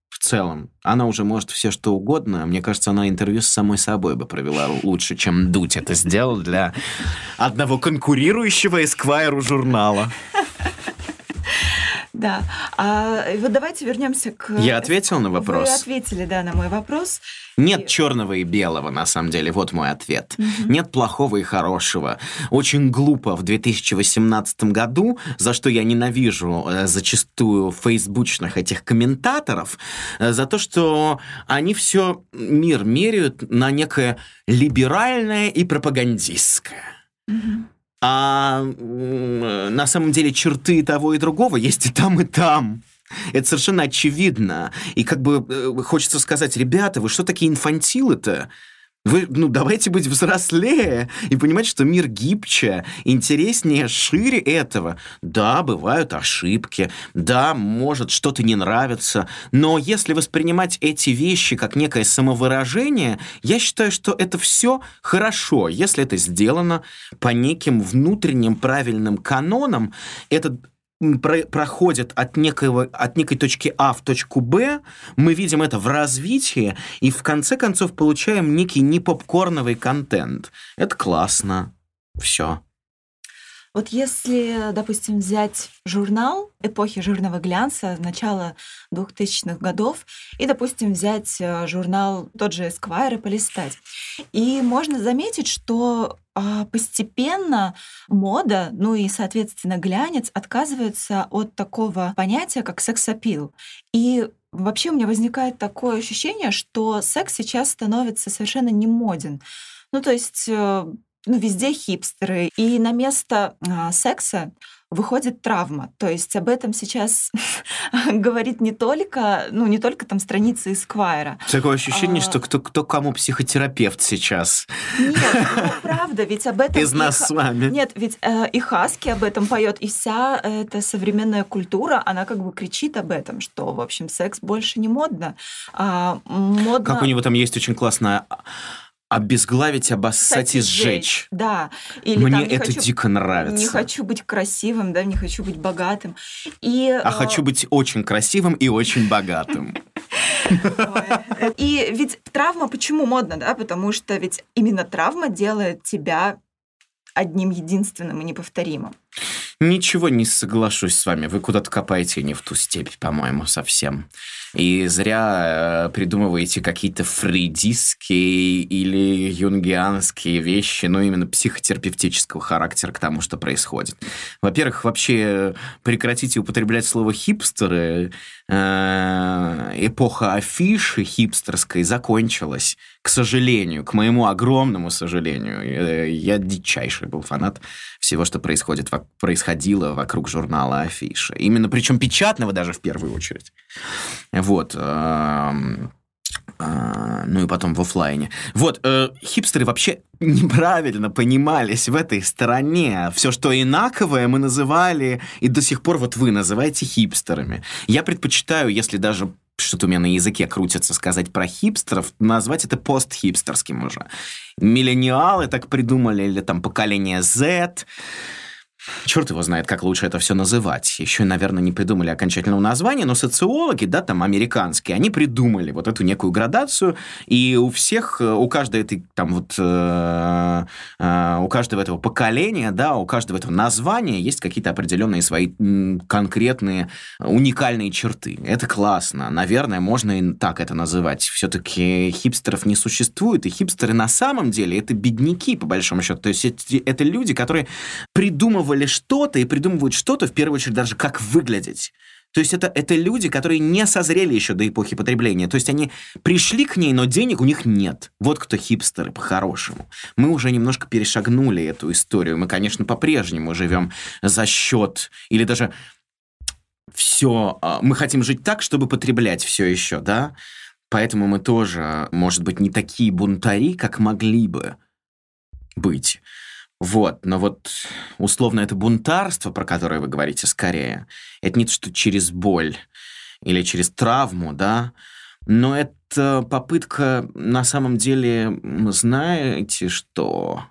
В целом, она уже может все что угодно. Мне кажется, она интервью с самой собой бы провела лучше, чем Дудь это сделал для одного конкурирующего Эсквайру журнала. Да. А вот давайте вернемся к... Я ответил на вопрос? Вы ответили, да, на мой вопрос. Нет и... черного и белого, на самом деле. Вот мой ответ. Угу. Нет плохого и хорошего. Очень глупо в 2018 году, за что я ненавижу э, зачастую фейсбучных этих комментаторов, э, за то, что они все мир меряют на некое либеральное и пропагандистское. Угу. А на самом деле черты того и другого есть и там, и там. Это совершенно очевидно. И как бы э, хочется сказать, ребята, вы что такие инфантилы-то? Вы, ну, давайте быть взрослее и понимать, что мир гибче, интереснее, шире этого. Да, бывают ошибки, да, может что-то не нравится, но если воспринимать эти вещи как некое самовыражение, я считаю, что это все хорошо, если это сделано по неким внутренним правильным канонам. Это про проходит от, некого, от некой точки А в точку Б, мы видим это в развитии, и в конце концов получаем некий непопкорновый контент. Это классно. Все. Вот если, допустим, взять журнал эпохи жирного глянца начала 2000-х годов и, допустим, взять э, журнал тот же Esquire и полистать, и можно заметить, что а, постепенно мода, ну и, соответственно, глянец отказывается от такого понятия, как секс-апил. И вообще у меня возникает такое ощущение, что секс сейчас становится совершенно не моден. Ну, то есть э, ну, везде хипстеры. И на место а, секса выходит травма. То есть об этом сейчас говорит не только, ну, не только там страницы Эсквайра. Такое ощущение, а... что кто, кто кому психотерапевт сейчас. Нет, ну, правда, ведь об этом... Из нас с вами. Нет, ведь э, и Хаски об этом поет, и вся эта современная культура, она как бы кричит об этом, что, в общем, секс больше не модно. А, модно... Как у него там есть очень классная обезглавить, обоссать и сжечь. Да. Или, Мне там, это хочу, дико нравится. Не хочу быть красивым, да, не хочу быть богатым. И, а э... хочу быть очень красивым и очень богатым. И ведь травма почему модна, да? Потому что ведь именно травма делает тебя одним единственным и неповторимым. Ничего не соглашусь с вами. Вы куда-то копаете не в ту степь, по-моему, совсем. И зря э, придумываете какие-то фрейдистские или юнгианские вещи, ну, именно психотерапевтического характера к тому, что происходит. Во-первых, вообще прекратите употреблять слово «хипстеры». Э, эпоха афиши хипстерской закончилась, к сожалению, к моему огромному сожалению. Э, я дичайший был фанат всего, что происходит, происходило вокруг журнала афиша. Именно, причем печатного даже в первую очередь. Вот. А, ну и потом в офлайне. Вот, э, хипстеры вообще неправильно понимались в этой стороне. Все, что инаковое, мы называли, и до сих пор вот вы называете хипстерами. Я предпочитаю, если даже что-то у меня на языке крутится сказать про хипстеров, назвать это постхипстерским уже. Миллениалы так придумали, или там поколение Z. Черт его знает, как лучше это все называть. Еще, наверное, не придумали окончательного названия, но социологи, да, там, американские, они придумали вот эту некую градацию, и у всех, у каждой этой, там, вот, э, э, у каждого этого поколения, да, у каждого этого названия есть какие-то определенные свои конкретные, уникальные черты. Это классно. Наверное, можно и так это называть. Все-таки хипстеров не существует, и хипстеры на самом деле это бедняки, по большому счету. То есть это люди, которые придумывали придумывали что-то и придумывают что-то, в первую очередь, даже как выглядеть. То есть это, это люди, которые не созрели еще до эпохи потребления. То есть они пришли к ней, но денег у них нет. Вот кто хипстеры по-хорошему. Мы уже немножко перешагнули эту историю. Мы, конечно, по-прежнему живем за счет или даже все. А, мы хотим жить так, чтобы потреблять все еще, да? Поэтому мы тоже, может быть, не такие бунтари, как могли бы быть. Вот, но вот условно это бунтарство, про которое вы говорите скорее, это не то, что через боль или через травму, да, но это попытка на самом деле, знаете что,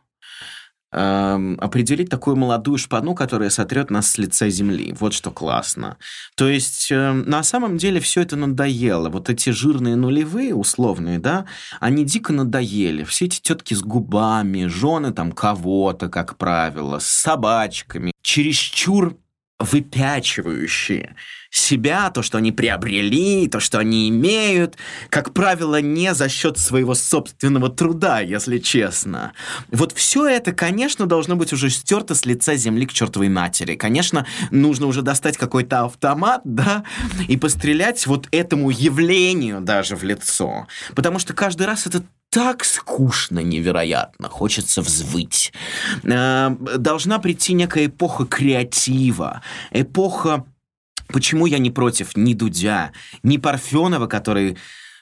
Эм, определить такую молодую шпану, которая сотрет нас с лица земли. Вот что классно. То есть э, на самом деле все это надоело. Вот эти жирные нулевые, условные, да, они дико надоели. Все эти тетки с губами, жены там кого-то, как правило, с собачками, чересчур выпячивающие себя, то, что они приобрели, то, что они имеют, как правило, не за счет своего собственного труда, если честно. Вот все это, конечно, должно быть уже стерто с лица земли к чертовой матери. Конечно, нужно уже достать какой-то автомат, да, и пострелять вот этому явлению даже в лицо. Потому что каждый раз это так скучно невероятно, хочется взвыть. Э, должна прийти некая эпоха креатива, эпоха Почему я не против ни Дудя, ни Парфенова, который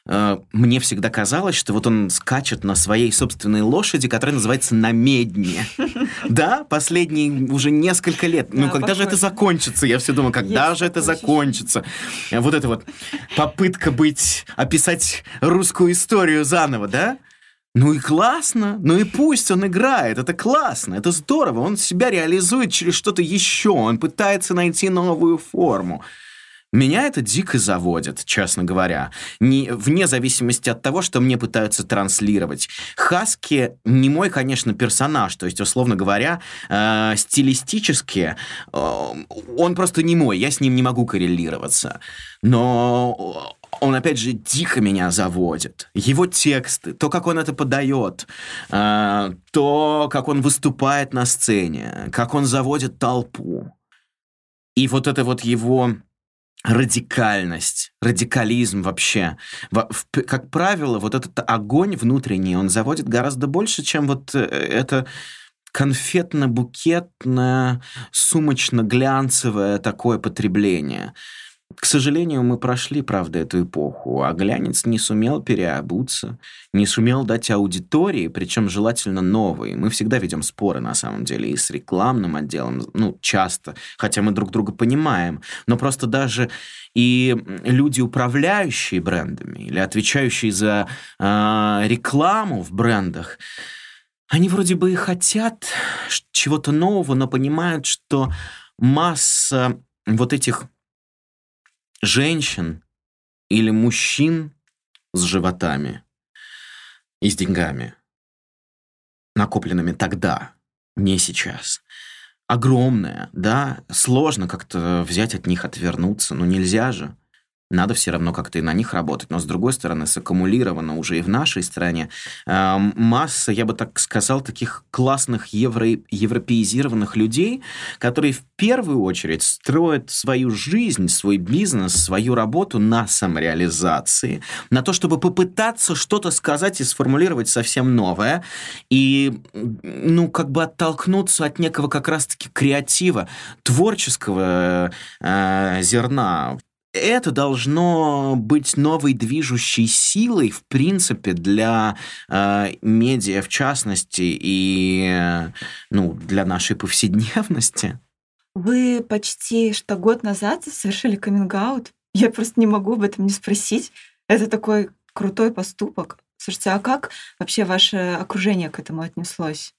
мне всегда казалось, что вот он скачет на своей собственной лошади, которая называется «Намедни». Да, последние уже несколько лет. Ну, когда же это закончится? Я все думаю, когда же это закончится? Вот это вот попытка быть, описать русскую историю заново, да? Ну и классно, ну и пусть он играет, это классно, это здорово, он себя реализует через что-то еще, он пытается найти новую форму. Меня это дико заводит, честно говоря, не, вне зависимости от того, что мне пытаются транслировать. Хаски не мой, конечно, персонаж, то есть, условно говоря, э, стилистически э, он просто не мой, я с ним не могу коррелироваться. Но он, опять же, дико меня заводит. Его тексты, то, как он это подает, э, то, как он выступает на сцене, как он заводит толпу. И вот это вот его радикальность, радикализм вообще. Как правило, вот этот огонь внутренний, он заводит гораздо больше, чем вот э, это конфетно-букетное, сумочно-глянцевое такое потребление. К сожалению, мы прошли, правда, эту эпоху, а глянец не сумел переобуться, не сумел дать аудитории, причем желательно новой. Мы всегда ведем споры, на самом деле, и с рекламным отделом, ну, часто, хотя мы друг друга понимаем, но просто даже и люди, управляющие брендами или отвечающие за э, рекламу в брендах, они вроде бы и хотят чего-то нового, но понимают, что масса вот этих женщин или мужчин с животами и с деньгами, накопленными тогда, не сейчас. Огромная, да, сложно как-то взять от них, отвернуться, но нельзя же. Надо все равно как-то и на них работать. Но, с другой стороны, саккумулировано уже и в нашей стране э, масса, я бы так сказал, таких классных евро европеизированных людей, которые в первую очередь строят свою жизнь, свой бизнес, свою работу на самореализации, на то, чтобы попытаться что-то сказать и сформулировать совсем новое, и, ну, как бы оттолкнуться от некого как раз-таки креатива, творческого э, зерна это должно быть новой движущей силой, в принципе, для э, медиа в частности и ну, для нашей повседневности. Вы почти что год назад совершили каминг-аут Я просто не могу об этом не спросить. Это такой крутой поступок. Слушайте, а как вообще ваше окружение к этому отнеслось?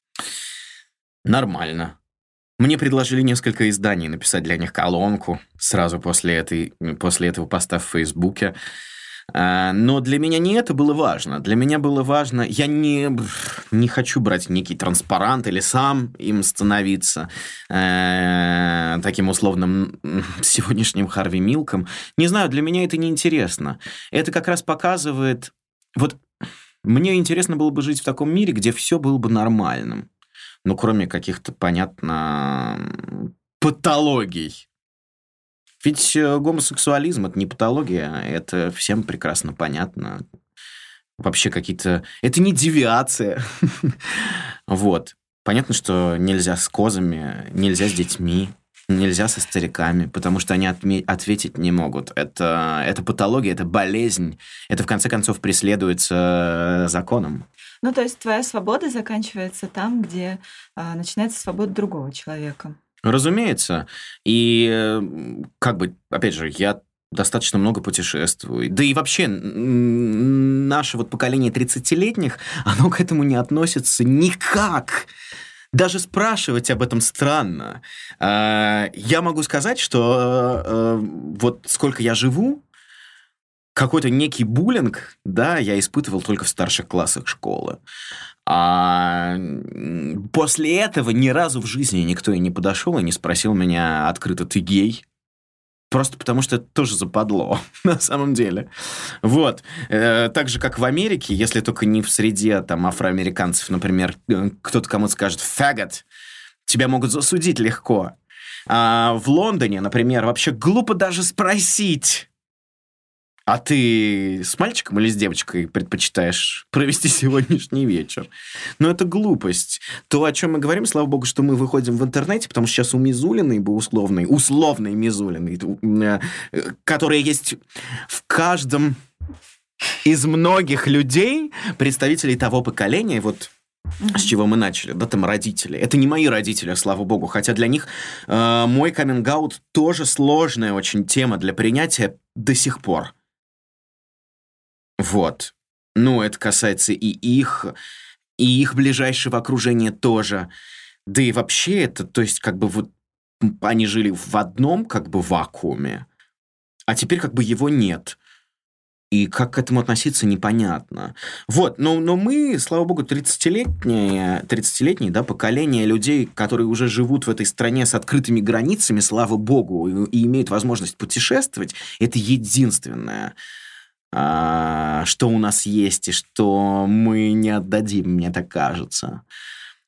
Нормально. Мне предложили несколько изданий написать для них колонку сразу после, этой, после этого поста в Фейсбуке. А, но для меня не это было важно. Для меня было важно... Я не, не хочу брать некий транспарант или сам им становиться э, таким условным сегодняшним Харви Милком. Не знаю, для меня это не интересно. Это как раз показывает... Вот мне интересно было бы жить в таком мире, где все было бы нормальным ну, кроме каких-то, понятно, патологий. Ведь э, гомосексуализм – это не патология, это всем прекрасно понятно. Вообще какие-то... Это не девиация. вот. Понятно, что нельзя с козами, нельзя с детьми, нельзя со стариками, потому что они отме- ответить не могут. Это, это патология, это болезнь. Это, в конце концов, преследуется э, законом. Ну, то есть твоя свобода заканчивается там, где а, начинается свобода другого человека. Разумеется. И э, как бы, опять же, я достаточно много путешествую. Да и вообще, наше вот поколение 30-летних, оно к этому не относится никак. Даже спрашивать об этом странно. А, я могу сказать, что э, вот сколько я живу, какой-то некий буллинг, да, я испытывал только в старших классах школы. А после этого ни разу в жизни никто и не подошел и не спросил меня открыто, ты гей? Просто потому что это тоже западло, на самом деле. Вот. Э, так же, как в Америке, если только не в среде там афроамериканцев, например, э, кто-то кому-то скажет «фагgot», тебя могут засудить легко. А в Лондоне, например, вообще глупо даже спросить, а ты с мальчиком или с девочкой предпочитаешь провести сегодняшний вечер? Ну, это глупость. То, о чем мы говорим, слава богу, что мы выходим в интернете, потому что сейчас у Мизулиной бы условной, условной Мизулиной, э, которая есть в каждом из многих людей, представителей того поколения, вот с чего мы начали, да, там родители. Это не мои родители, слава богу, хотя для них э, мой каминг тоже сложная очень тема для принятия до сих пор. Вот. Ну, это касается и их, и их ближайшего окружения тоже. Да и вообще это, то есть, как бы вот они жили в одном, как бы, вакууме, а теперь как бы его нет. И как к этому относиться, непонятно. Вот, но, но мы, слава богу, 30-летнее, 30-летнее да, поколение людей, которые уже живут в этой стране с открытыми границами, слава богу, и, и имеют возможность путешествовать, это единственное что у нас есть и что мы не отдадим, мне так кажется.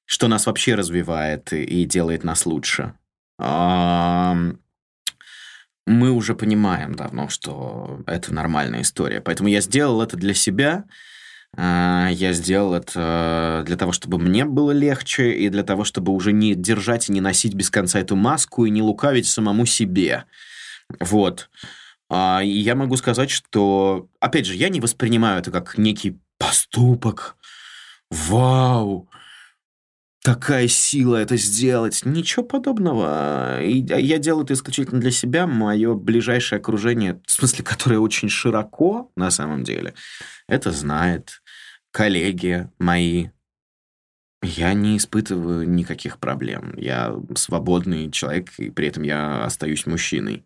Что нас вообще развивает и, делает нас лучше. А, мы уже понимаем давно, что это нормальная история. Поэтому я сделал это для себя. А, я сделал это для того, чтобы мне было легче, и для того, чтобы уже не держать и не носить без конца эту маску, и не лукавить самому себе. Вот. А, и я могу сказать, что, опять же, я не воспринимаю это как некий поступок. Вау! Такая сила это сделать. Ничего подобного. И я делаю это исключительно для себя. Мое ближайшее окружение, в смысле, которое очень широко на самом деле, это знает. Коллеги мои, я не испытываю никаких проблем. Я свободный человек, и при этом я остаюсь мужчиной.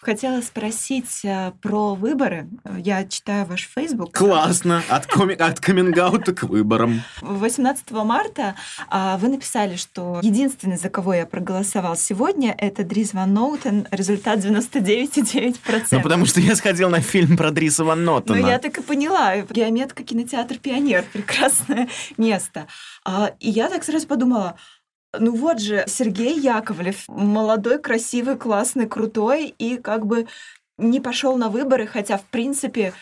Хотела спросить э, про выборы. Я читаю ваш Facebook. Классно! От, коми... от каминг к выборам. 18 марта а, вы написали, что единственный, за кого я проголосовал сегодня, это Дрис Ван Ноутен. Результат 99,9%. Ну, потому что я сходил на фильм про Дриса Ван Ноутена. Ну, я так и поняла. Геометка, кинотеатр «Пионер». Прекрасное место. А, и я так сразу подумала, ну вот же Сергей Яковлев, молодой, красивый, классный, крутой, и как бы не пошел на выборы, хотя, в принципе,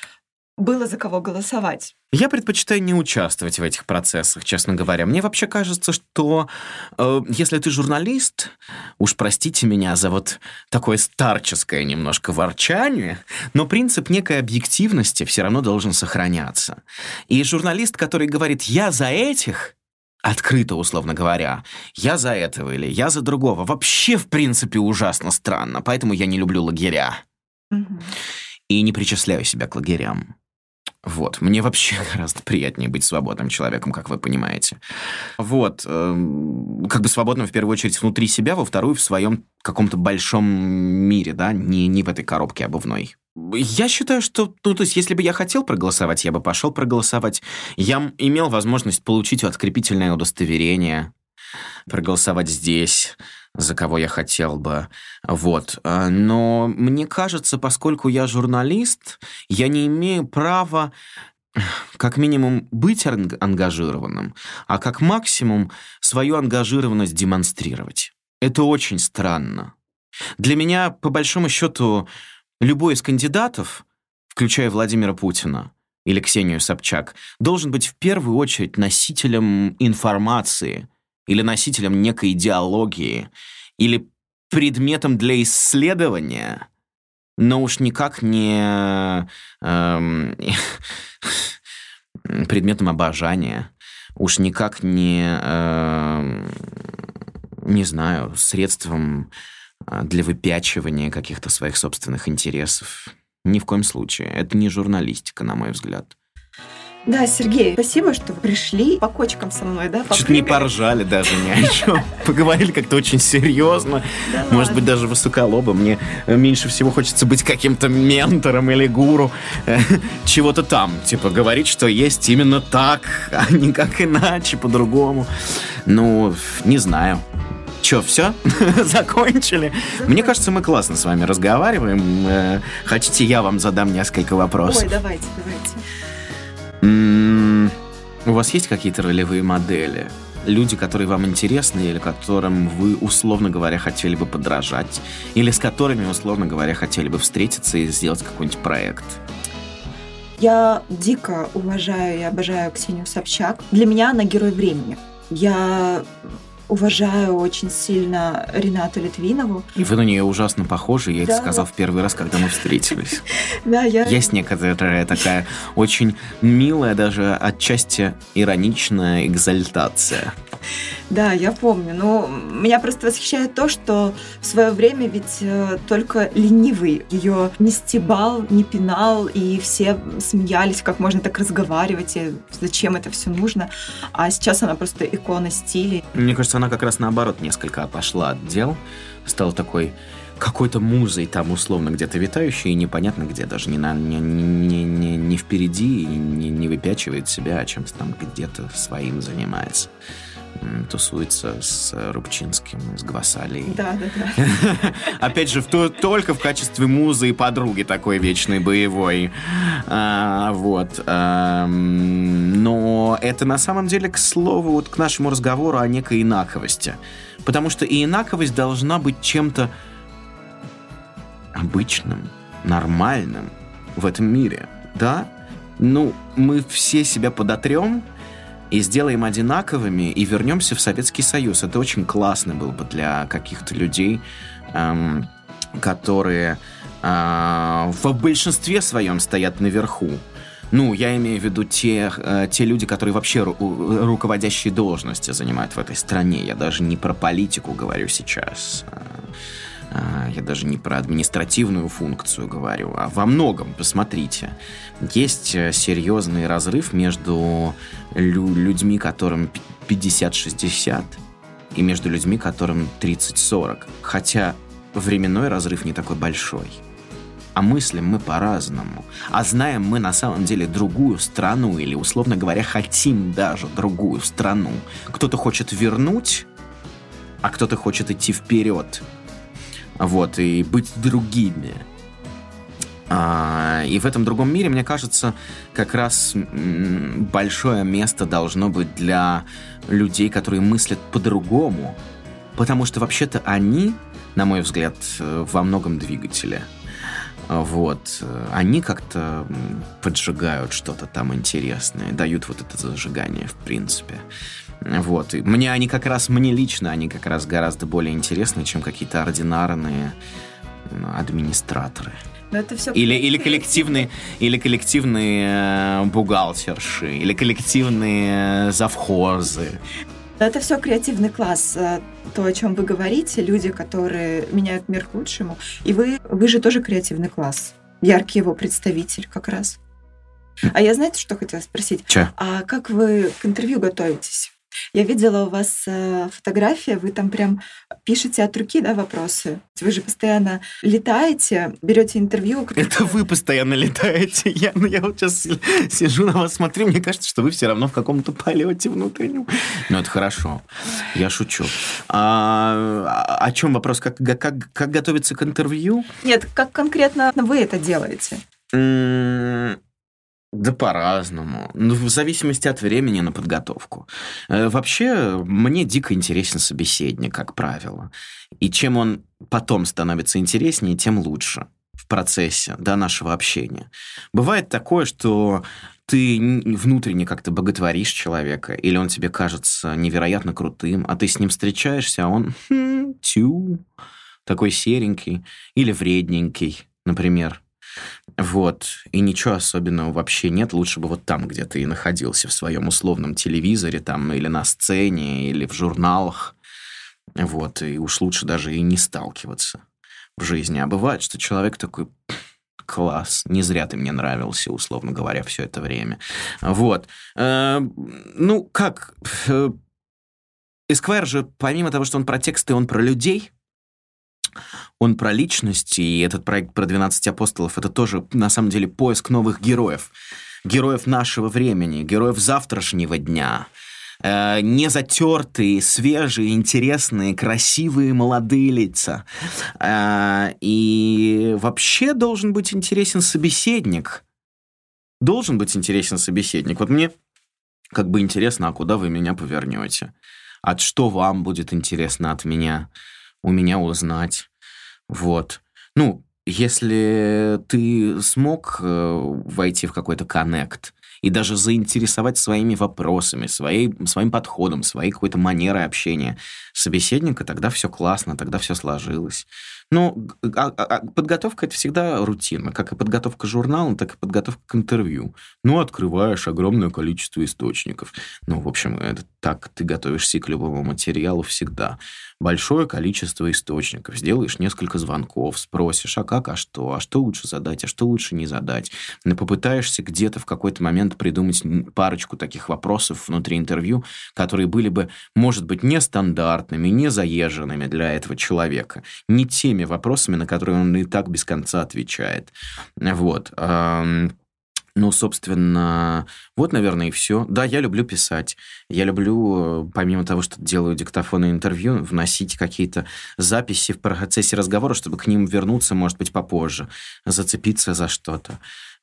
было за кого голосовать. Я предпочитаю не участвовать в этих процессах, честно говоря. Мне вообще кажется, что э, если ты журналист, уж простите меня за вот такое старческое немножко ворчание, но принцип некой объективности все равно должен сохраняться. И журналист, который говорит «я за этих», открыто, условно говоря, я за этого или я за другого, вообще, в принципе, ужасно странно, поэтому я не люблю лагеря. и не причисляю себя к лагерям. Вот. Мне вообще гораздо приятнее быть свободным человеком, как вы понимаете. Вот. Эм, как бы свободным в первую очередь внутри себя, во вторую в своем каком-то большом мире, да, не, не в этой коробке обувной. Я считаю, что, ну, то есть, если бы я хотел проголосовать, я бы пошел проголосовать. Я имел возможность получить открепительное удостоверение, проголосовать здесь, за кого я хотел бы. Вот. А, но мне кажется, поскольку я журналист, я не имею права как минимум быть ангажированным, а как максимум свою ангажированность демонстрировать. Это очень странно. Для меня, по большому счету, любой из кандидатов, включая Владимира Путина или Ксению Собчак, должен быть в первую очередь носителем информации – или носителем некой идеологии, или предметом для исследования, но уж никак не эм, предметом обожания, уж никак не, эм, не знаю, средством э, для выпячивания каких-то своих собственных интересов. Ни в коем случае. Это не журналистика, на мой взгляд. Да, Сергей, спасибо, что пришли по кочкам со мной, да? Чуть не поржали даже ни о чем. Поговорили как-то очень серьезно. Может быть, даже высоколобо. Мне меньше всего хочется быть каким-то ментором или гуру. Э, чего-то там. Типа говорить, что есть именно так, а не как иначе, по-другому. Ну, не знаю. Че, все? Закончили? Мне кажется, мы классно с вами разговариваем. Э, хотите, я вам задам несколько вопросов? Ой, давайте, давайте. У вас есть какие-то ролевые модели? Люди, которые вам интересны или которым вы, условно говоря, хотели бы подражать? Или с которыми, условно говоря, хотели бы встретиться и сделать какой-нибудь проект? Я дико уважаю и обожаю Ксению Собчак. Для меня она герой времени. Я уважаю очень сильно Ренату Литвинову. И вы на нее ужасно похожи, я да. это сказал в первый раз, когда мы встретились. Да, я... Есть некоторая такая очень милая, даже отчасти ироничная экзальтация. Да, я помню. Но меня просто восхищает то, что в свое время ведь э, только ленивый ее не стебал, не пинал, и все смеялись, как можно так разговаривать, и зачем это все нужно. А сейчас она просто икона стиля. Мне кажется, она как раз наоборот несколько отошла от дел, стала такой какой-то музой там условно где-то витающей, и непонятно где, даже не, на, не, не, не, не впереди, не, не выпячивает себя, а чем-то там где-то своим занимается тусуется с Рубчинским, с Гвасалией. Да, да, да. Опять же, в то, только в качестве музы и подруги такой вечной боевой. А, вот. А, но это на самом деле, к слову, вот к нашему разговору о некой инаковости. Потому что и инаковость должна быть чем-то обычным, нормальным в этом мире. Да? Ну, мы все себя подотрем, и сделаем одинаковыми и вернемся в Советский Союз. Это очень классно было бы для каких-то людей, эм, которые э, в большинстве своем стоят наверху. Ну, я имею в виду те, э, те люди, которые вообще ру- руководящие должности занимают в этой стране. Я даже не про политику говорю сейчас. А, я даже не про административную функцию говорю, а во многом, посмотрите, есть э, серьезный разрыв между лю- людьми, которым 50-60, и между людьми, которым 30-40. Хотя временной разрыв не такой большой. А мыслим мы по-разному. А знаем мы на самом деле другую страну, или, условно говоря, хотим даже другую страну. Кто-то хочет вернуть, а кто-то хочет идти вперед вот, и быть другими. А, и в этом другом мире, мне кажется, как раз большое место должно быть для людей, которые мыслят по-другому. Потому что вообще-то они, на мой взгляд, во многом двигатели. Вот. Они как-то поджигают что-то там интересное, дают вот это зажигание, в принципе. Вот. И мне они как раз, мне лично, они как раз гораздо более интересны, чем какие-то ординарные администраторы. Но это все или, или коллективные, или коллективные э, бухгалтерши, или коллективные завхозы. Это все креативный класс, э, то, о чем вы говорите, люди, которые меняют мир к лучшему. И вы, вы же тоже креативный класс. яркий его представитель как раз. А я знаете, что хотела спросить? Че? А как вы к интервью готовитесь? Я видела у вас э, фотография, вы там прям пишете от руки, да, вопросы. Вы же постоянно летаете, берете интервью. Это вы постоянно летаете. Я, ну, я вот сейчас сижу на вас, смотрю, мне кажется, что вы все равно в каком-то полете внутреннем. Ну, это хорошо. Я шучу. А, о чем вопрос? Как, как, как готовиться к интервью? Нет, как конкретно вы это делаете? Да по-разному. Ну, в зависимости от времени на подготовку. Э, вообще, мне дико интересен собеседник, как правило. И чем он потом становится интереснее, тем лучше в процессе да, нашего общения. Бывает такое, что ты внутренне как-то боготворишь человека, или он тебе кажется невероятно крутым, а ты с ним встречаешься, а он хм, тю, такой серенький, или вредненький, например. Вот. И ничего особенного вообще нет. Лучше бы вот там, где ты и находился, в своем условном телевизоре, там, или на сцене, или в журналах. Вот. И уж лучше даже и не сталкиваться в жизни. А бывает, что человек такой класс, не зря ты мне нравился, условно говоря, все это время. Вот. Э, ну, как? Эсквайр же, помимо того, что он про тексты, он про людей – он про личность, и этот проект про 12 апостолов, это тоже, на самом деле, поиск новых героев. Героев нашего времени, героев завтрашнего дня. Э, не затертые, свежие, интересные, красивые молодые лица. Э, и вообще должен быть интересен собеседник. Должен быть интересен собеседник. Вот мне как бы интересно, а куда вы меня повернете? От что вам будет интересно от меня? У меня узнать? Вот. Ну, если ты смог э, войти в какой-то коннект и даже заинтересовать своими вопросами, своей, своим подходом, своей какой-то манерой общения собеседника, тогда все классно, тогда все сложилось. Ну, а, а, а, подготовка это всегда рутина, как и подготовка журнала, так и подготовка к интервью. Ну, открываешь огромное количество источников. Ну, в общем, это так ты готовишься к любому материалу всегда. Большое количество источников. Сделаешь несколько звонков, спросишь, а как, а что, а что лучше задать, а что лучше не задать. Попытаешься где-то в какой-то момент придумать парочку таких вопросов внутри интервью, которые были бы, может быть, нестандартными, не заезженными для этого человека. Не теми теми вопросами, на которые он и так без конца отвечает. Вот. Ну, собственно, вот, наверное, и все. Да, я люблю писать. Я люблю, э, помимо того, что делаю диктофоны интервью, вносить какие-то записи в процессе разговора, чтобы к ним вернуться, может быть, попозже, зацепиться за что-то.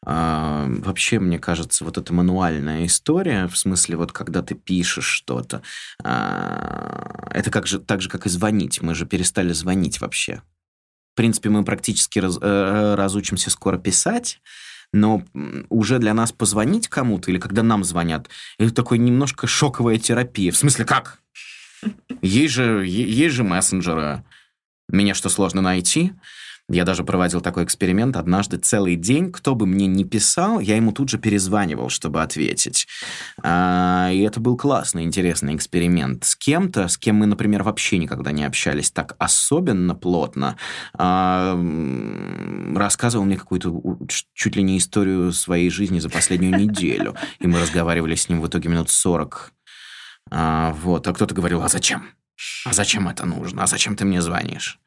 А, вообще, мне кажется, вот эта мануальная история, в смысле, вот когда ты пишешь что-то, а, это как же, так же, как и звонить. Мы же перестали звонить вообще. В принципе, мы практически раз, э, разучимся скоро писать, но уже для нас позвонить кому-то или когда нам звонят, это такой немножко шоковая терапия. В смысле, как? Есть же, есть же мессенджеры. Меня что, сложно найти? Я даже проводил такой эксперимент. Однажды целый день, кто бы мне ни писал, я ему тут же перезванивал, чтобы ответить. А, и это был классный, интересный эксперимент. С кем-то, с кем мы, например, вообще никогда не общались так особенно плотно, а, рассказывал мне какую-то чуть ли не историю своей жизни за последнюю неделю. И мы разговаривали с ним в итоге минут 40. А, вот. А кто-то говорил, а зачем? А зачем это нужно? А зачем ты мне звонишь?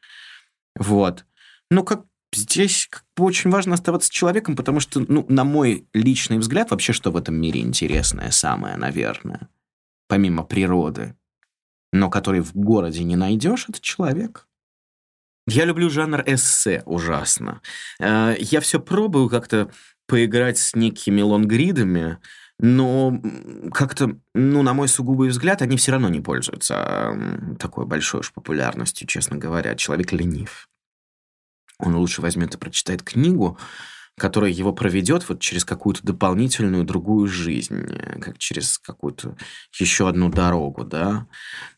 Вот. Ну, как здесь как бы очень важно оставаться человеком, потому что, ну, на мой личный взгляд, вообще, что в этом мире интересное самое, наверное, помимо природы, но который в городе не найдешь, это человек. Я люблю жанр эссе ужасно. Э, я все пробую как-то поиграть с некими лонгридами, но как-то, ну, на мой сугубый взгляд, они все равно не пользуются такой большой уж популярностью, честно говоря. Человек ленив он лучше возьмет и прочитает книгу, которая его проведет вот через какую-то дополнительную другую жизнь, как через какую-то еще одну дорогу, да.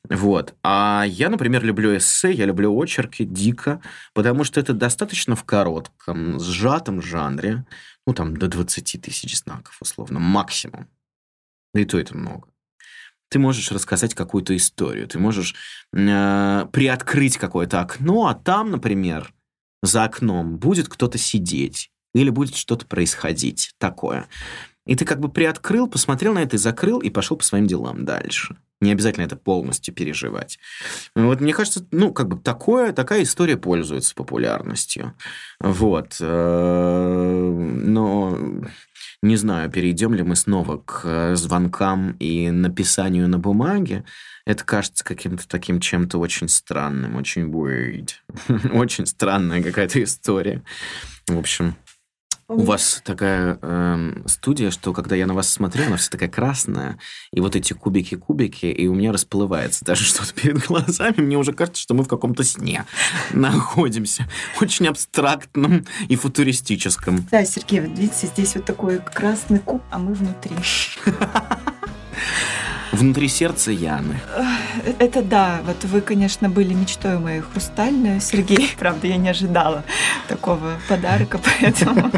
Вот. А я, например, люблю эссе, я люблю очерки дико, потому что это достаточно в коротком, сжатом жанре, ну, там, до 20 тысяч знаков, условно, максимум. Да и то это много. Ты можешь рассказать какую-то историю, ты можешь э, приоткрыть какое-то окно, а там, например, за окном будет кто-то сидеть или будет что-то происходить такое. И ты как бы приоткрыл, посмотрел на это и закрыл, и пошел по своим делам дальше. Не обязательно это полностью переживать. Вот мне кажется, ну, как бы такое, такая история пользуется популярностью. Вот. Э, но не знаю, перейдем ли мы снова к звонкам и написанию на бумаге. Это кажется каким-то таким чем-то очень странным, очень weird. очень странная какая-то история. В общем, у вас такая э, студия, что когда я на вас смотрю, она вся такая красная, и вот эти кубики-кубики, и у меня расплывается даже что-то перед глазами. Мне уже кажется, что мы в каком-то сне находимся. Очень абстрактном и футуристическом. Да, Сергей, вот видите, здесь вот такой красный куб, а мы внутри. Внутри сердца Яны. Это да, вот вы, конечно, были мечтой моей хрустальной, Сергей. Правда, я не ожидала такого подарка, поэтому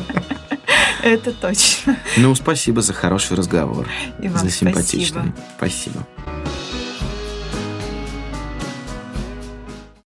это точно. Ну, спасибо за хороший разговор. И вам за симпатичный. Спасибо. спасибо.